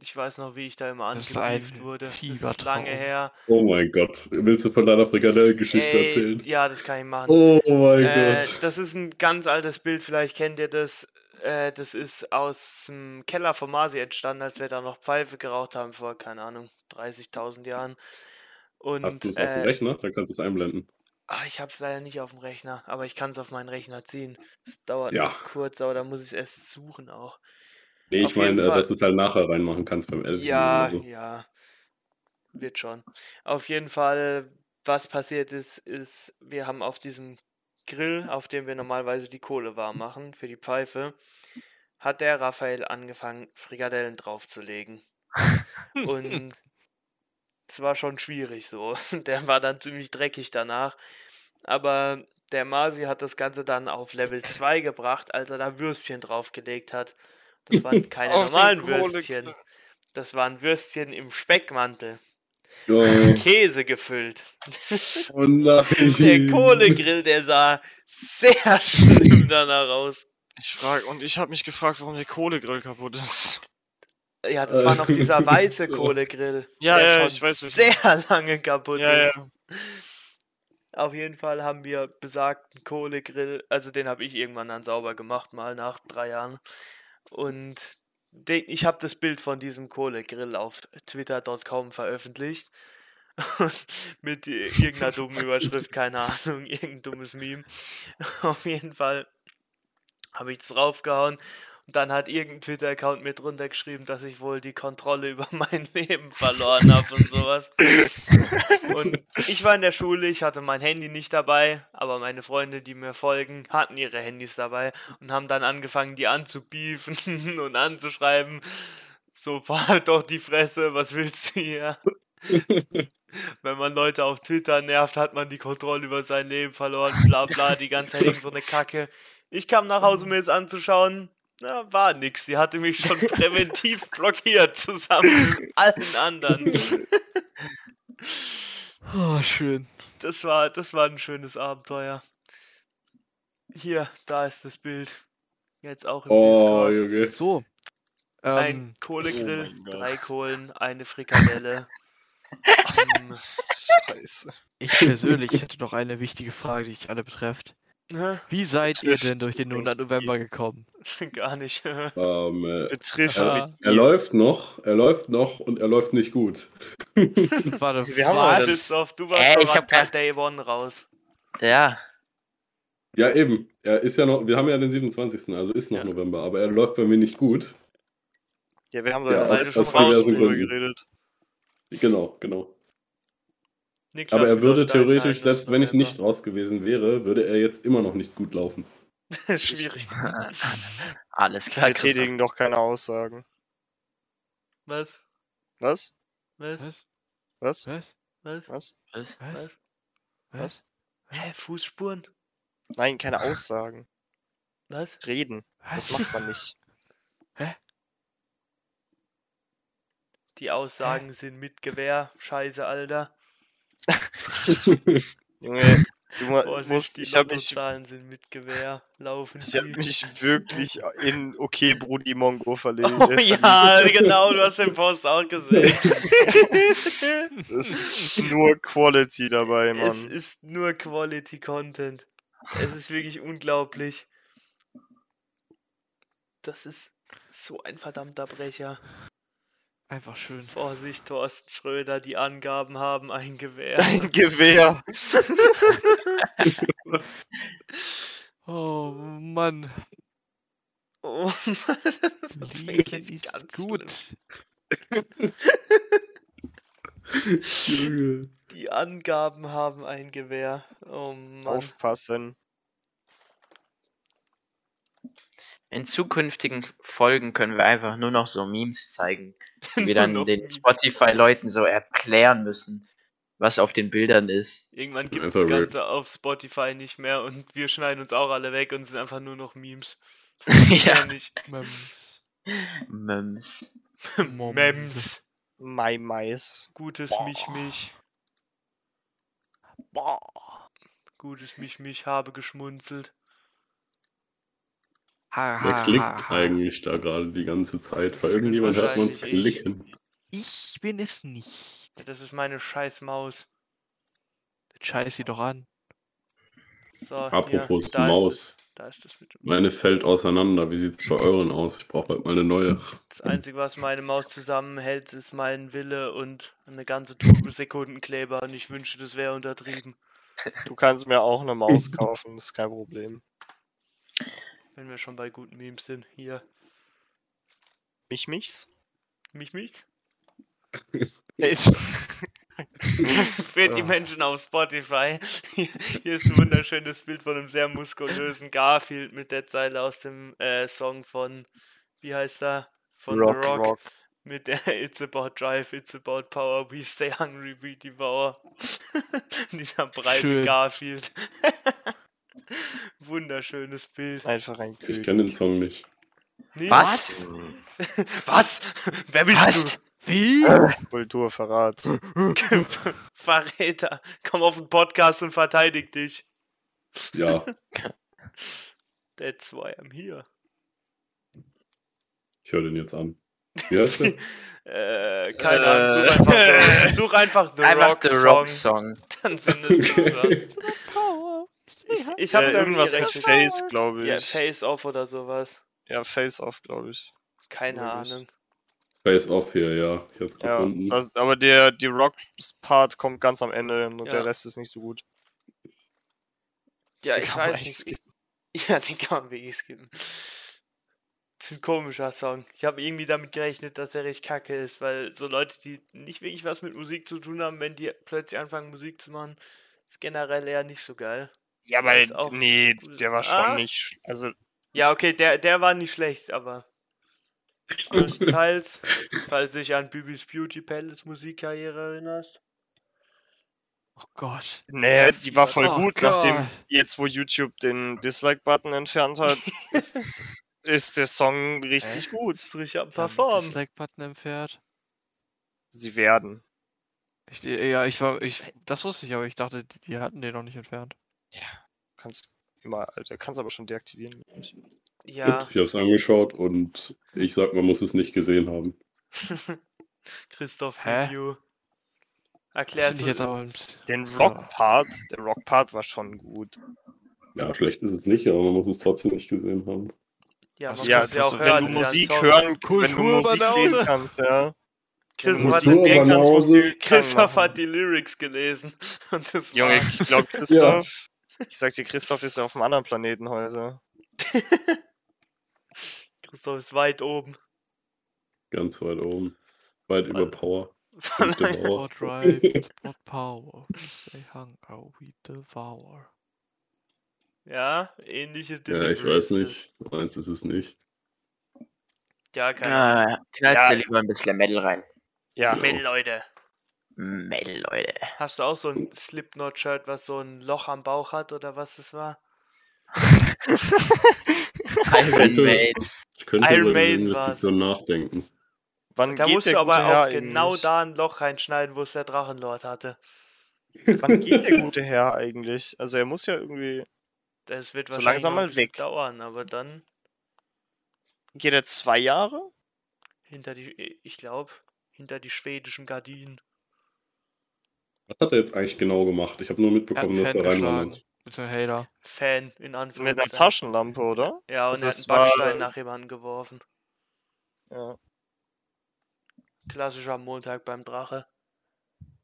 Ich weiß noch, wie ich da immer angebrieft wurde. Das ist lange her. Oh mein Gott. Willst du von deiner Frikadelle-Geschichte Ey, erzählen? Ja, das kann ich machen. Oh mein Äh, Gott. das ist ein ganz altes Bild, vielleicht kennt ihr das. Äh, das ist aus dem Keller vom Masi entstanden, als wir da noch Pfeife geraucht haben vor, keine Ahnung, 30.000 Jahren. Und Hast du es auf dem äh, Rechner? Dann kannst du es einblenden. ah, ich habe es leider nicht auf dem Rechner, aber ich kann es auf meinen Rechner ziehen. Das dauert Ja. noch kurz, aber da muss ich es erst suchen auch. Nee, ich meine, äh, dass du es halt nachher reinmachen kannst beim Editing Ja, oder so. ja. Wird schon. Auf jeden Fall, was passiert ist, ist, wir haben auf diesem Grill, auf dem wir normalerweise die Kohle warm machen für die Pfeife, hat der Raphael angefangen, Frikadellen draufzulegen. Und es war schon schwierig so. Der war dann ziemlich dreckig danach. Aber der Masi hat das Ganze dann auf Level 2 gebracht, als er da Würstchen draufgelegt hat. Das waren keine normalen. Würstchen. Das waren Würstchen im Speckmantel. Oh, Käse gefüllt. oh. Der Kohlegrill, der sah sehr schlimm danach aus. Ich frage, und ich habe mich gefragt, warum der Kohlegrill kaputt ist. Ja, das war noch dieser weiße Kohlegrill. Ja, der ja, schon ich weiß, sehr lange kaputt Ja, ist. ja. Auf jeden Fall haben wir besagten Kohlegrill, also den habe ich irgendwann dann sauber gemacht, mal nach drei Jahren. Und ich habe das Bild von diesem Kohlegrill auf twitter.com veröffentlicht. Mit irgendeiner dummen Überschrift, keine Ahnung, irgendein dummes Meme. Auf jeden Fall habe ich das draufgehauen. Und dann hat irgendein Twitter-Account mir drunter geschrieben, dass ich wohl die Kontrolle über mein Leben verloren habe und sowas. Und ich war in der Schule, ich hatte mein Handy nicht dabei, aber meine Freunde, die mir folgen, hatten ihre Handys dabei und haben dann angefangen, die anzubiefen und anzuschreiben. So, fahr doch die Fresse, was willst du hier? Wenn man Leute auf Twitter nervt, hat man die Kontrolle über sein Leben verloren, bla bla, die ganze Zeit irgend so eine Kacke. Ich kam nach Hause, mir es anzuschauen. Na, war nix. Die hatte mich schon präventiv blockiert, zusammen mit allen anderen. Oh, schön. Das war, das war ein schönes Abenteuer. Hier, da ist das Bild. Jetzt auch im Oh, Discord. Junge. So. Ein Ähm, Kohlegrill, oh drei Kohlen, eine Frikadelle. Hm, Scheiße. ich persönlich hätte noch eine wichtige Frage, die euch alle betrifft. Hä? Wie seid ihr Betrifft denn durch den uns Monat November gekommen? Gar nicht. Ähm, äh, Betrifft Ja. mit er ihr. läuft noch, er läuft noch und er läuft nicht gut. Warte, Wir haben heute- Christoph, du warst Äh, ich hab grad- Day One raus. Ja, Ja, eben. Er ist ja noch, wir haben ja den 27. Also ist noch Ja. November, aber er läuft bei mir nicht gut. Ja, wir haben Ja, da aus- beide schon aus raus geredet. Genau, genau. Niklas, Aber er würde theoretisch, selbst wenn ich nicht raus gewesen wäre, würde er jetzt immer noch nicht gut laufen. Schwierig. alles klar. Wir tätigen doch keine Aussagen. Was? Was? Was? was? Was? Was? Was? Was? Was? Was? Was? Hä, Fußspuren? Nein, keine Aussagen. Was? Reden. Das macht man nicht. Die Aussagen sind mit Gewehr. Scheiße, Alter. Junge, du Vorsicht, musst, ich habe mich, Lottozahlen sind mit Gewehr. Laufen ich hab sie. mich wirklich in okay Brudi Mongo verlegt. Oh ja, genau, du hast den Post auch gesehen. Es ist nur Quality dabei, es Mann. ist nur Quality Content. Es ist wirklich unglaublich. Das ist so ein verdammter Brecher. Einfach schön. Vorsicht, Thorsten Schröder, die Angaben haben ein Gewehr. Ein Gewehr. Oh Mann. Oh, das ist wirklich ganz gut. Die Angaben haben ein Gewehr. Oh Mann. Aufpassen. In zukünftigen Folgen können wir einfach nur noch so Memes zeigen, die wir dann den. Spotify-Leuten so erklären müssen, was auf den Bildern ist. Irgendwann gibt es das weird. Ganze auf Spotify nicht mehr und wir schneiden uns auch alle weg und sind einfach nur noch Memes. ja, nicht. Mems. Memes. Moms. Mems. Mai Mais. Gutes Mich Mich. Boah. Gutes Mich Mich habe geschmunzelt. Ha, Wer ha, klickt ha, ha. eigentlich da gerade die ganze Zeit? Weil irgendjemand hört man uns Wahrscheinlich ich. klicken. Ich bin es nicht. Das ist meine scheiß Maus. Scheiß sie doch an. So, Apropos hier, da Maus. Ist es, da ist es mit. Meine fällt auseinander. Wie sieht's bei euren aus? Ich brauche bald mal eine neue. Das Einzige, was meine Maus zusammenhält, ist mein Wille und eine ganze Tube Sekundenkleber. Und ich wünsche, das wäre untertrieben. Du kannst mir auch eine Maus kaufen, das ist kein Problem. Wenn wir schon bei guten Memes sind. Hier. Mich, michs? Mich, mich? Jetzt- Für die Menschen auf Spotify. Hier, hier ist ein wunderschönes Bild von einem sehr muskulösen Garfield mit der Zeile aus dem äh, Song von, wie heißt er? Von Rock, The Rock. Rock. Mit der It's about drive, it's about power, we stay hungry, we devour. Dieser breite Schön. Garfield. Wunderschönes Bild. Einfach ein Ich König. kenne den Song nicht. Nicht? Was? Was? Wer bist Was? Wie? Kulturverrat. du? Verräter. Komm auf den Podcast und verteidig dich. Ja, That's why I'm here. ich höre den jetzt an. Wie heißt der? Äh, keine Äh. Ahnung. Such einfach, such einfach The Einfach Rock The Song. Rock Song. Dann findest du schon. Ich, ich habe ja, da irgendwas mit Face, glaube ich. Ja, Face Off oder sowas. Ja, Face Off, glaube ich. Keine Logisch. Ahnung. Face Off hier, ja. Ich hab's Ja, gefunden. das, aber der die Rock-Part kommt ganz am Ende und Ja. der Rest ist nicht so gut. Ja, Den ich weiß nicht. skippen. Ja, den kann man wirklich skippen. Das ist ein komischer Song. Ich habe irgendwie damit gerechnet, dass er recht kacke ist, weil so Leute, die nicht wirklich was mit Musik zu tun haben, wenn die plötzlich anfangen Musik zu machen, ist generell eher nicht so geil. Ja, aber nee, der war schon Ah. nicht. Also, Ja, okay, der, der war nicht schlecht, aber größtenteils, falls du dich an Bibis Beauty Palace Musikkarriere erinnerst. Oh Gott. nee, die war voll Oh gut, Gott. nachdem jetzt, wo YouTube den Dislike-Button entfernt hat, ist, ist der Song richtig gut. Das ist richtig am Die haben Perform. den Dislike-Button entfernt. Sie werden. Ich, ja, ich war, ich, das wusste ich, aber ich dachte, die, die hatten den noch nicht entfernt. Kannst immer, Alter, kannst aber schon deaktivieren. Ja, Ich hab's angeschaut und ich sag, man muss es nicht gesehen haben. Christoph Hä? Review. Erklärst ich jetzt aber. Den. Rock-Part, der Rock-Part war schon gut. Ja, schlecht ist es nicht, aber man muss es trotzdem nicht gesehen haben. Ja, man Also, Ja, muss ja auch wenn hören. du ja ein Musik Song. hören, wenn du Kultur Musik lesen kannst, ja. Christoph hat, Banause. Christoph hat die Lyrics gelesen. Und das Junge, ich glaube, Christoph, ich sag dir, Christoph ist auf einem anderen Planeten heute. Christoph ist weit oben. Ganz weit oben. Weit über Power. It's Sport Power. We devour. ja, ähnliche Ja, ich weiß nicht. Meins ist es nicht. Ja, keine Ahnung. Ah, knallst Ja. dir lieber ein bisschen Metal rein. Ja, Mel, Leute. Metal, Leute. Hast du auch so ein Slipknot-Shirt, was so ein Loch am Bauch hat oder was das war? Iron Maiden. Ich könnte Iron über diese Maiden war's. Investition nachdenken. wann Da musst der du aber auch genau da ein Loch reinschneiden, wo es der Drachenlord hatte. Wann geht der gute Herr eigentlich? Also er muss ja irgendwie. Das wird So wahrscheinlich langsam mal weg. dauern, aber dann Geht er zwei Jahre? hinter die, ich glaube, hinter die schwedischen Gardinen. Was hat er jetzt eigentlich genau gemacht? Ich habe nur mitbekommen, dass Fan er reinwandert. Mit einem Hater. Fan, in Mit einer Anführungszeichen. Taschenlampe, oder? Ja, und Also er hat einen Backstein war- nach jemandem geworfen. Ja. Klassischer Montag beim Drache.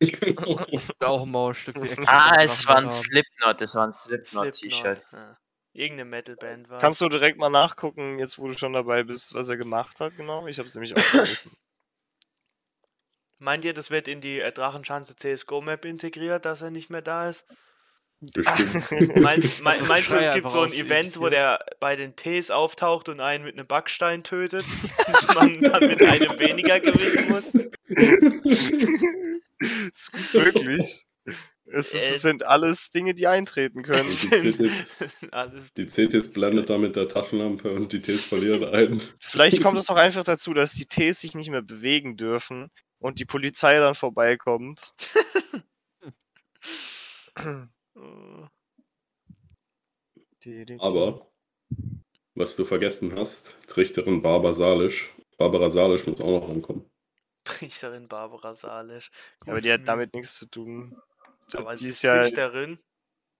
Auch ein Mauerstück wie extra Ah, es war ein. Slipknot, es war ein Slipknot-T-Shirt. Slipknot. Ja. Irgendeine Metalband war. Kannst du direkt mal nachgucken, jetzt wo du schon dabei bist, was er gemacht hat, genau? Ich habe es nämlich auch vergessen. Meint ihr, das wird in die äh, Drachenschanze CSGO-Map integriert, dass er nicht mehr da ist? Bestimmt. Meinst, mein, Das meinst du, es gibt so ein Event, wo der bei den Ts auftaucht und einen mit einem Backstein tötet? und man dann mit einem weniger gewinnen muss? ist gut möglich. Es, ist, Äh, es sind alles Dinge, die eintreten können. Die CTs, Alles. die CTs blendet da mit der Taschenlampe und die Ts verlieren ein. Vielleicht kommt es auch einfach dazu, dass die Ts sich nicht mehr bewegen dürfen und die Polizei dann vorbeikommt. Aber, was du vergessen hast, Trichterin Barbara Salisch. Barbara Salisch muss auch noch ankommen. Trichterin Barbara Salisch. Aber die hat damit nichts zu tun. Aber die sie ist ja, Trichterin.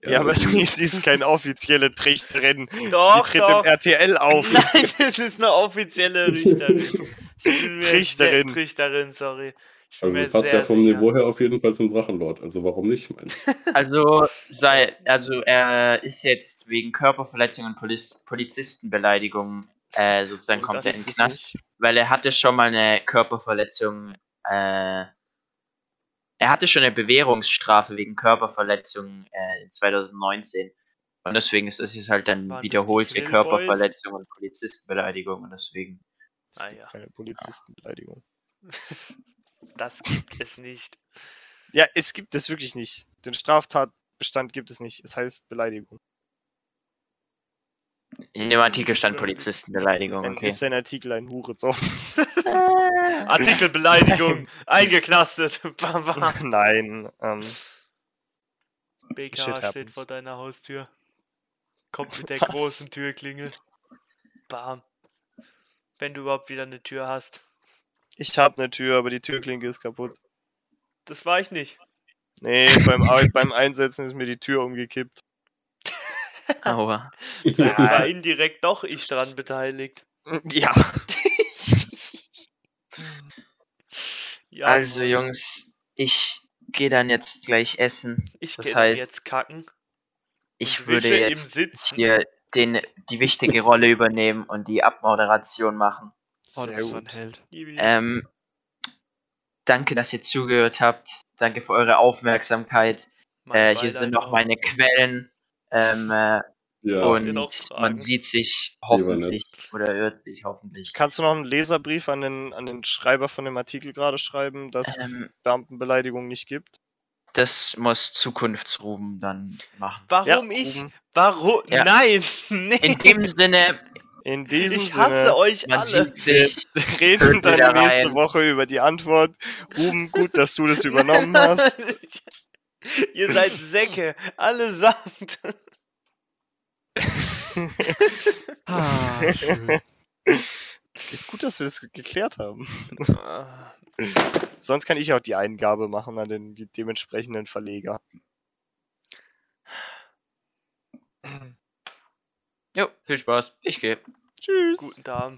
ja, aber das sie, ist- sie ist keine offizielle Trichterin. Doch, die tritt doch. im RTL auf. Nein, das ist eine offizielle Richterin. Trichterin. Sehr, Trichterin, sorry. Ich bin Also passt ja vom sicher. Niveau her auf jeden Fall zum Drachenlord. Also warum nicht? Mein? Also, sei, also er ist jetzt wegen Körperverletzung und Poliz Polizistenbeleidigung äh, sozusagen Oh, kommt er in den Knast, weil er hatte schon mal eine Körperverletzung, äh, er hatte schon eine Bewährungsstrafe wegen Körperverletzung äh, in 2019. Und deswegen ist das jetzt halt dann Waren wiederholte? Körperverletzung und Polizistenbeleidigung und deswegen. Ah, ja. Keine Polizistenbeleidigung. Das gibt es nicht. Ja, es gibt es wirklich nicht. Den Straftatbestand gibt es nicht. Es heißt Beleidigung. In dem Artikel stand Polizistenbeleidigung, Dann okay. ist dein Artikel ein Hurensohn. Artikel Beleidigung eingeknastet. Bam, bam. Nein. Ähm, BK steht happens. vor deiner Haustür. Kommt mit der Was? großen Türklingel. Bam. Wenn du überhaupt wieder eine Tür hast. ich habe eine Tür, aber die Türklinke ist kaputt. Das war ich nicht. Nee, beim, beim Einsetzen ist mir die Tür umgekippt. Aua. Es war indirekt doch ich dran beteiligt. Ja. Ja, Also Mann. Jungs, ich gehe dann jetzt gleich essen. ich das gehe jetzt kacken. Ich würde jetzt Sitzen. hier den, die wichtige Rolle übernehmen und die Abmoderation machen. Oh, Sehr gut. Held. Ähm, danke, dass ihr zugehört habt. Danke für eure Aufmerksamkeit. Äh, hier sind noch meine Quellen. Ähm, äh, Ja, und man sieht sich hoffentlich oder hört sich hoffentlich. Kannst du noch einen Leserbrief an den, an den Schreiber von dem Artikel gerade schreiben, dass es Ähm, Beamtenbeleidigung nicht gibt? Das muss Zukunftsruben dann machen. Warum Ja, ich? Ruben. Warum? Ja. Nein! Nee! In dem Sinne, In diesem ich hasse Sinne euch man alle. sieht sich. reden dann nächste rein. Woche über die Antwort. Ruben, gut, dass du das übernommen hast. Ihr seid Säcke, allesamt. Ah, schön. Ist gut, dass wir das geklärt haben. Sonst kann ich auch die Eingabe machen an den dementsprechenden Verleger. Jo, viel Spaß. Ich gehe. Tschüss. Guten Abend.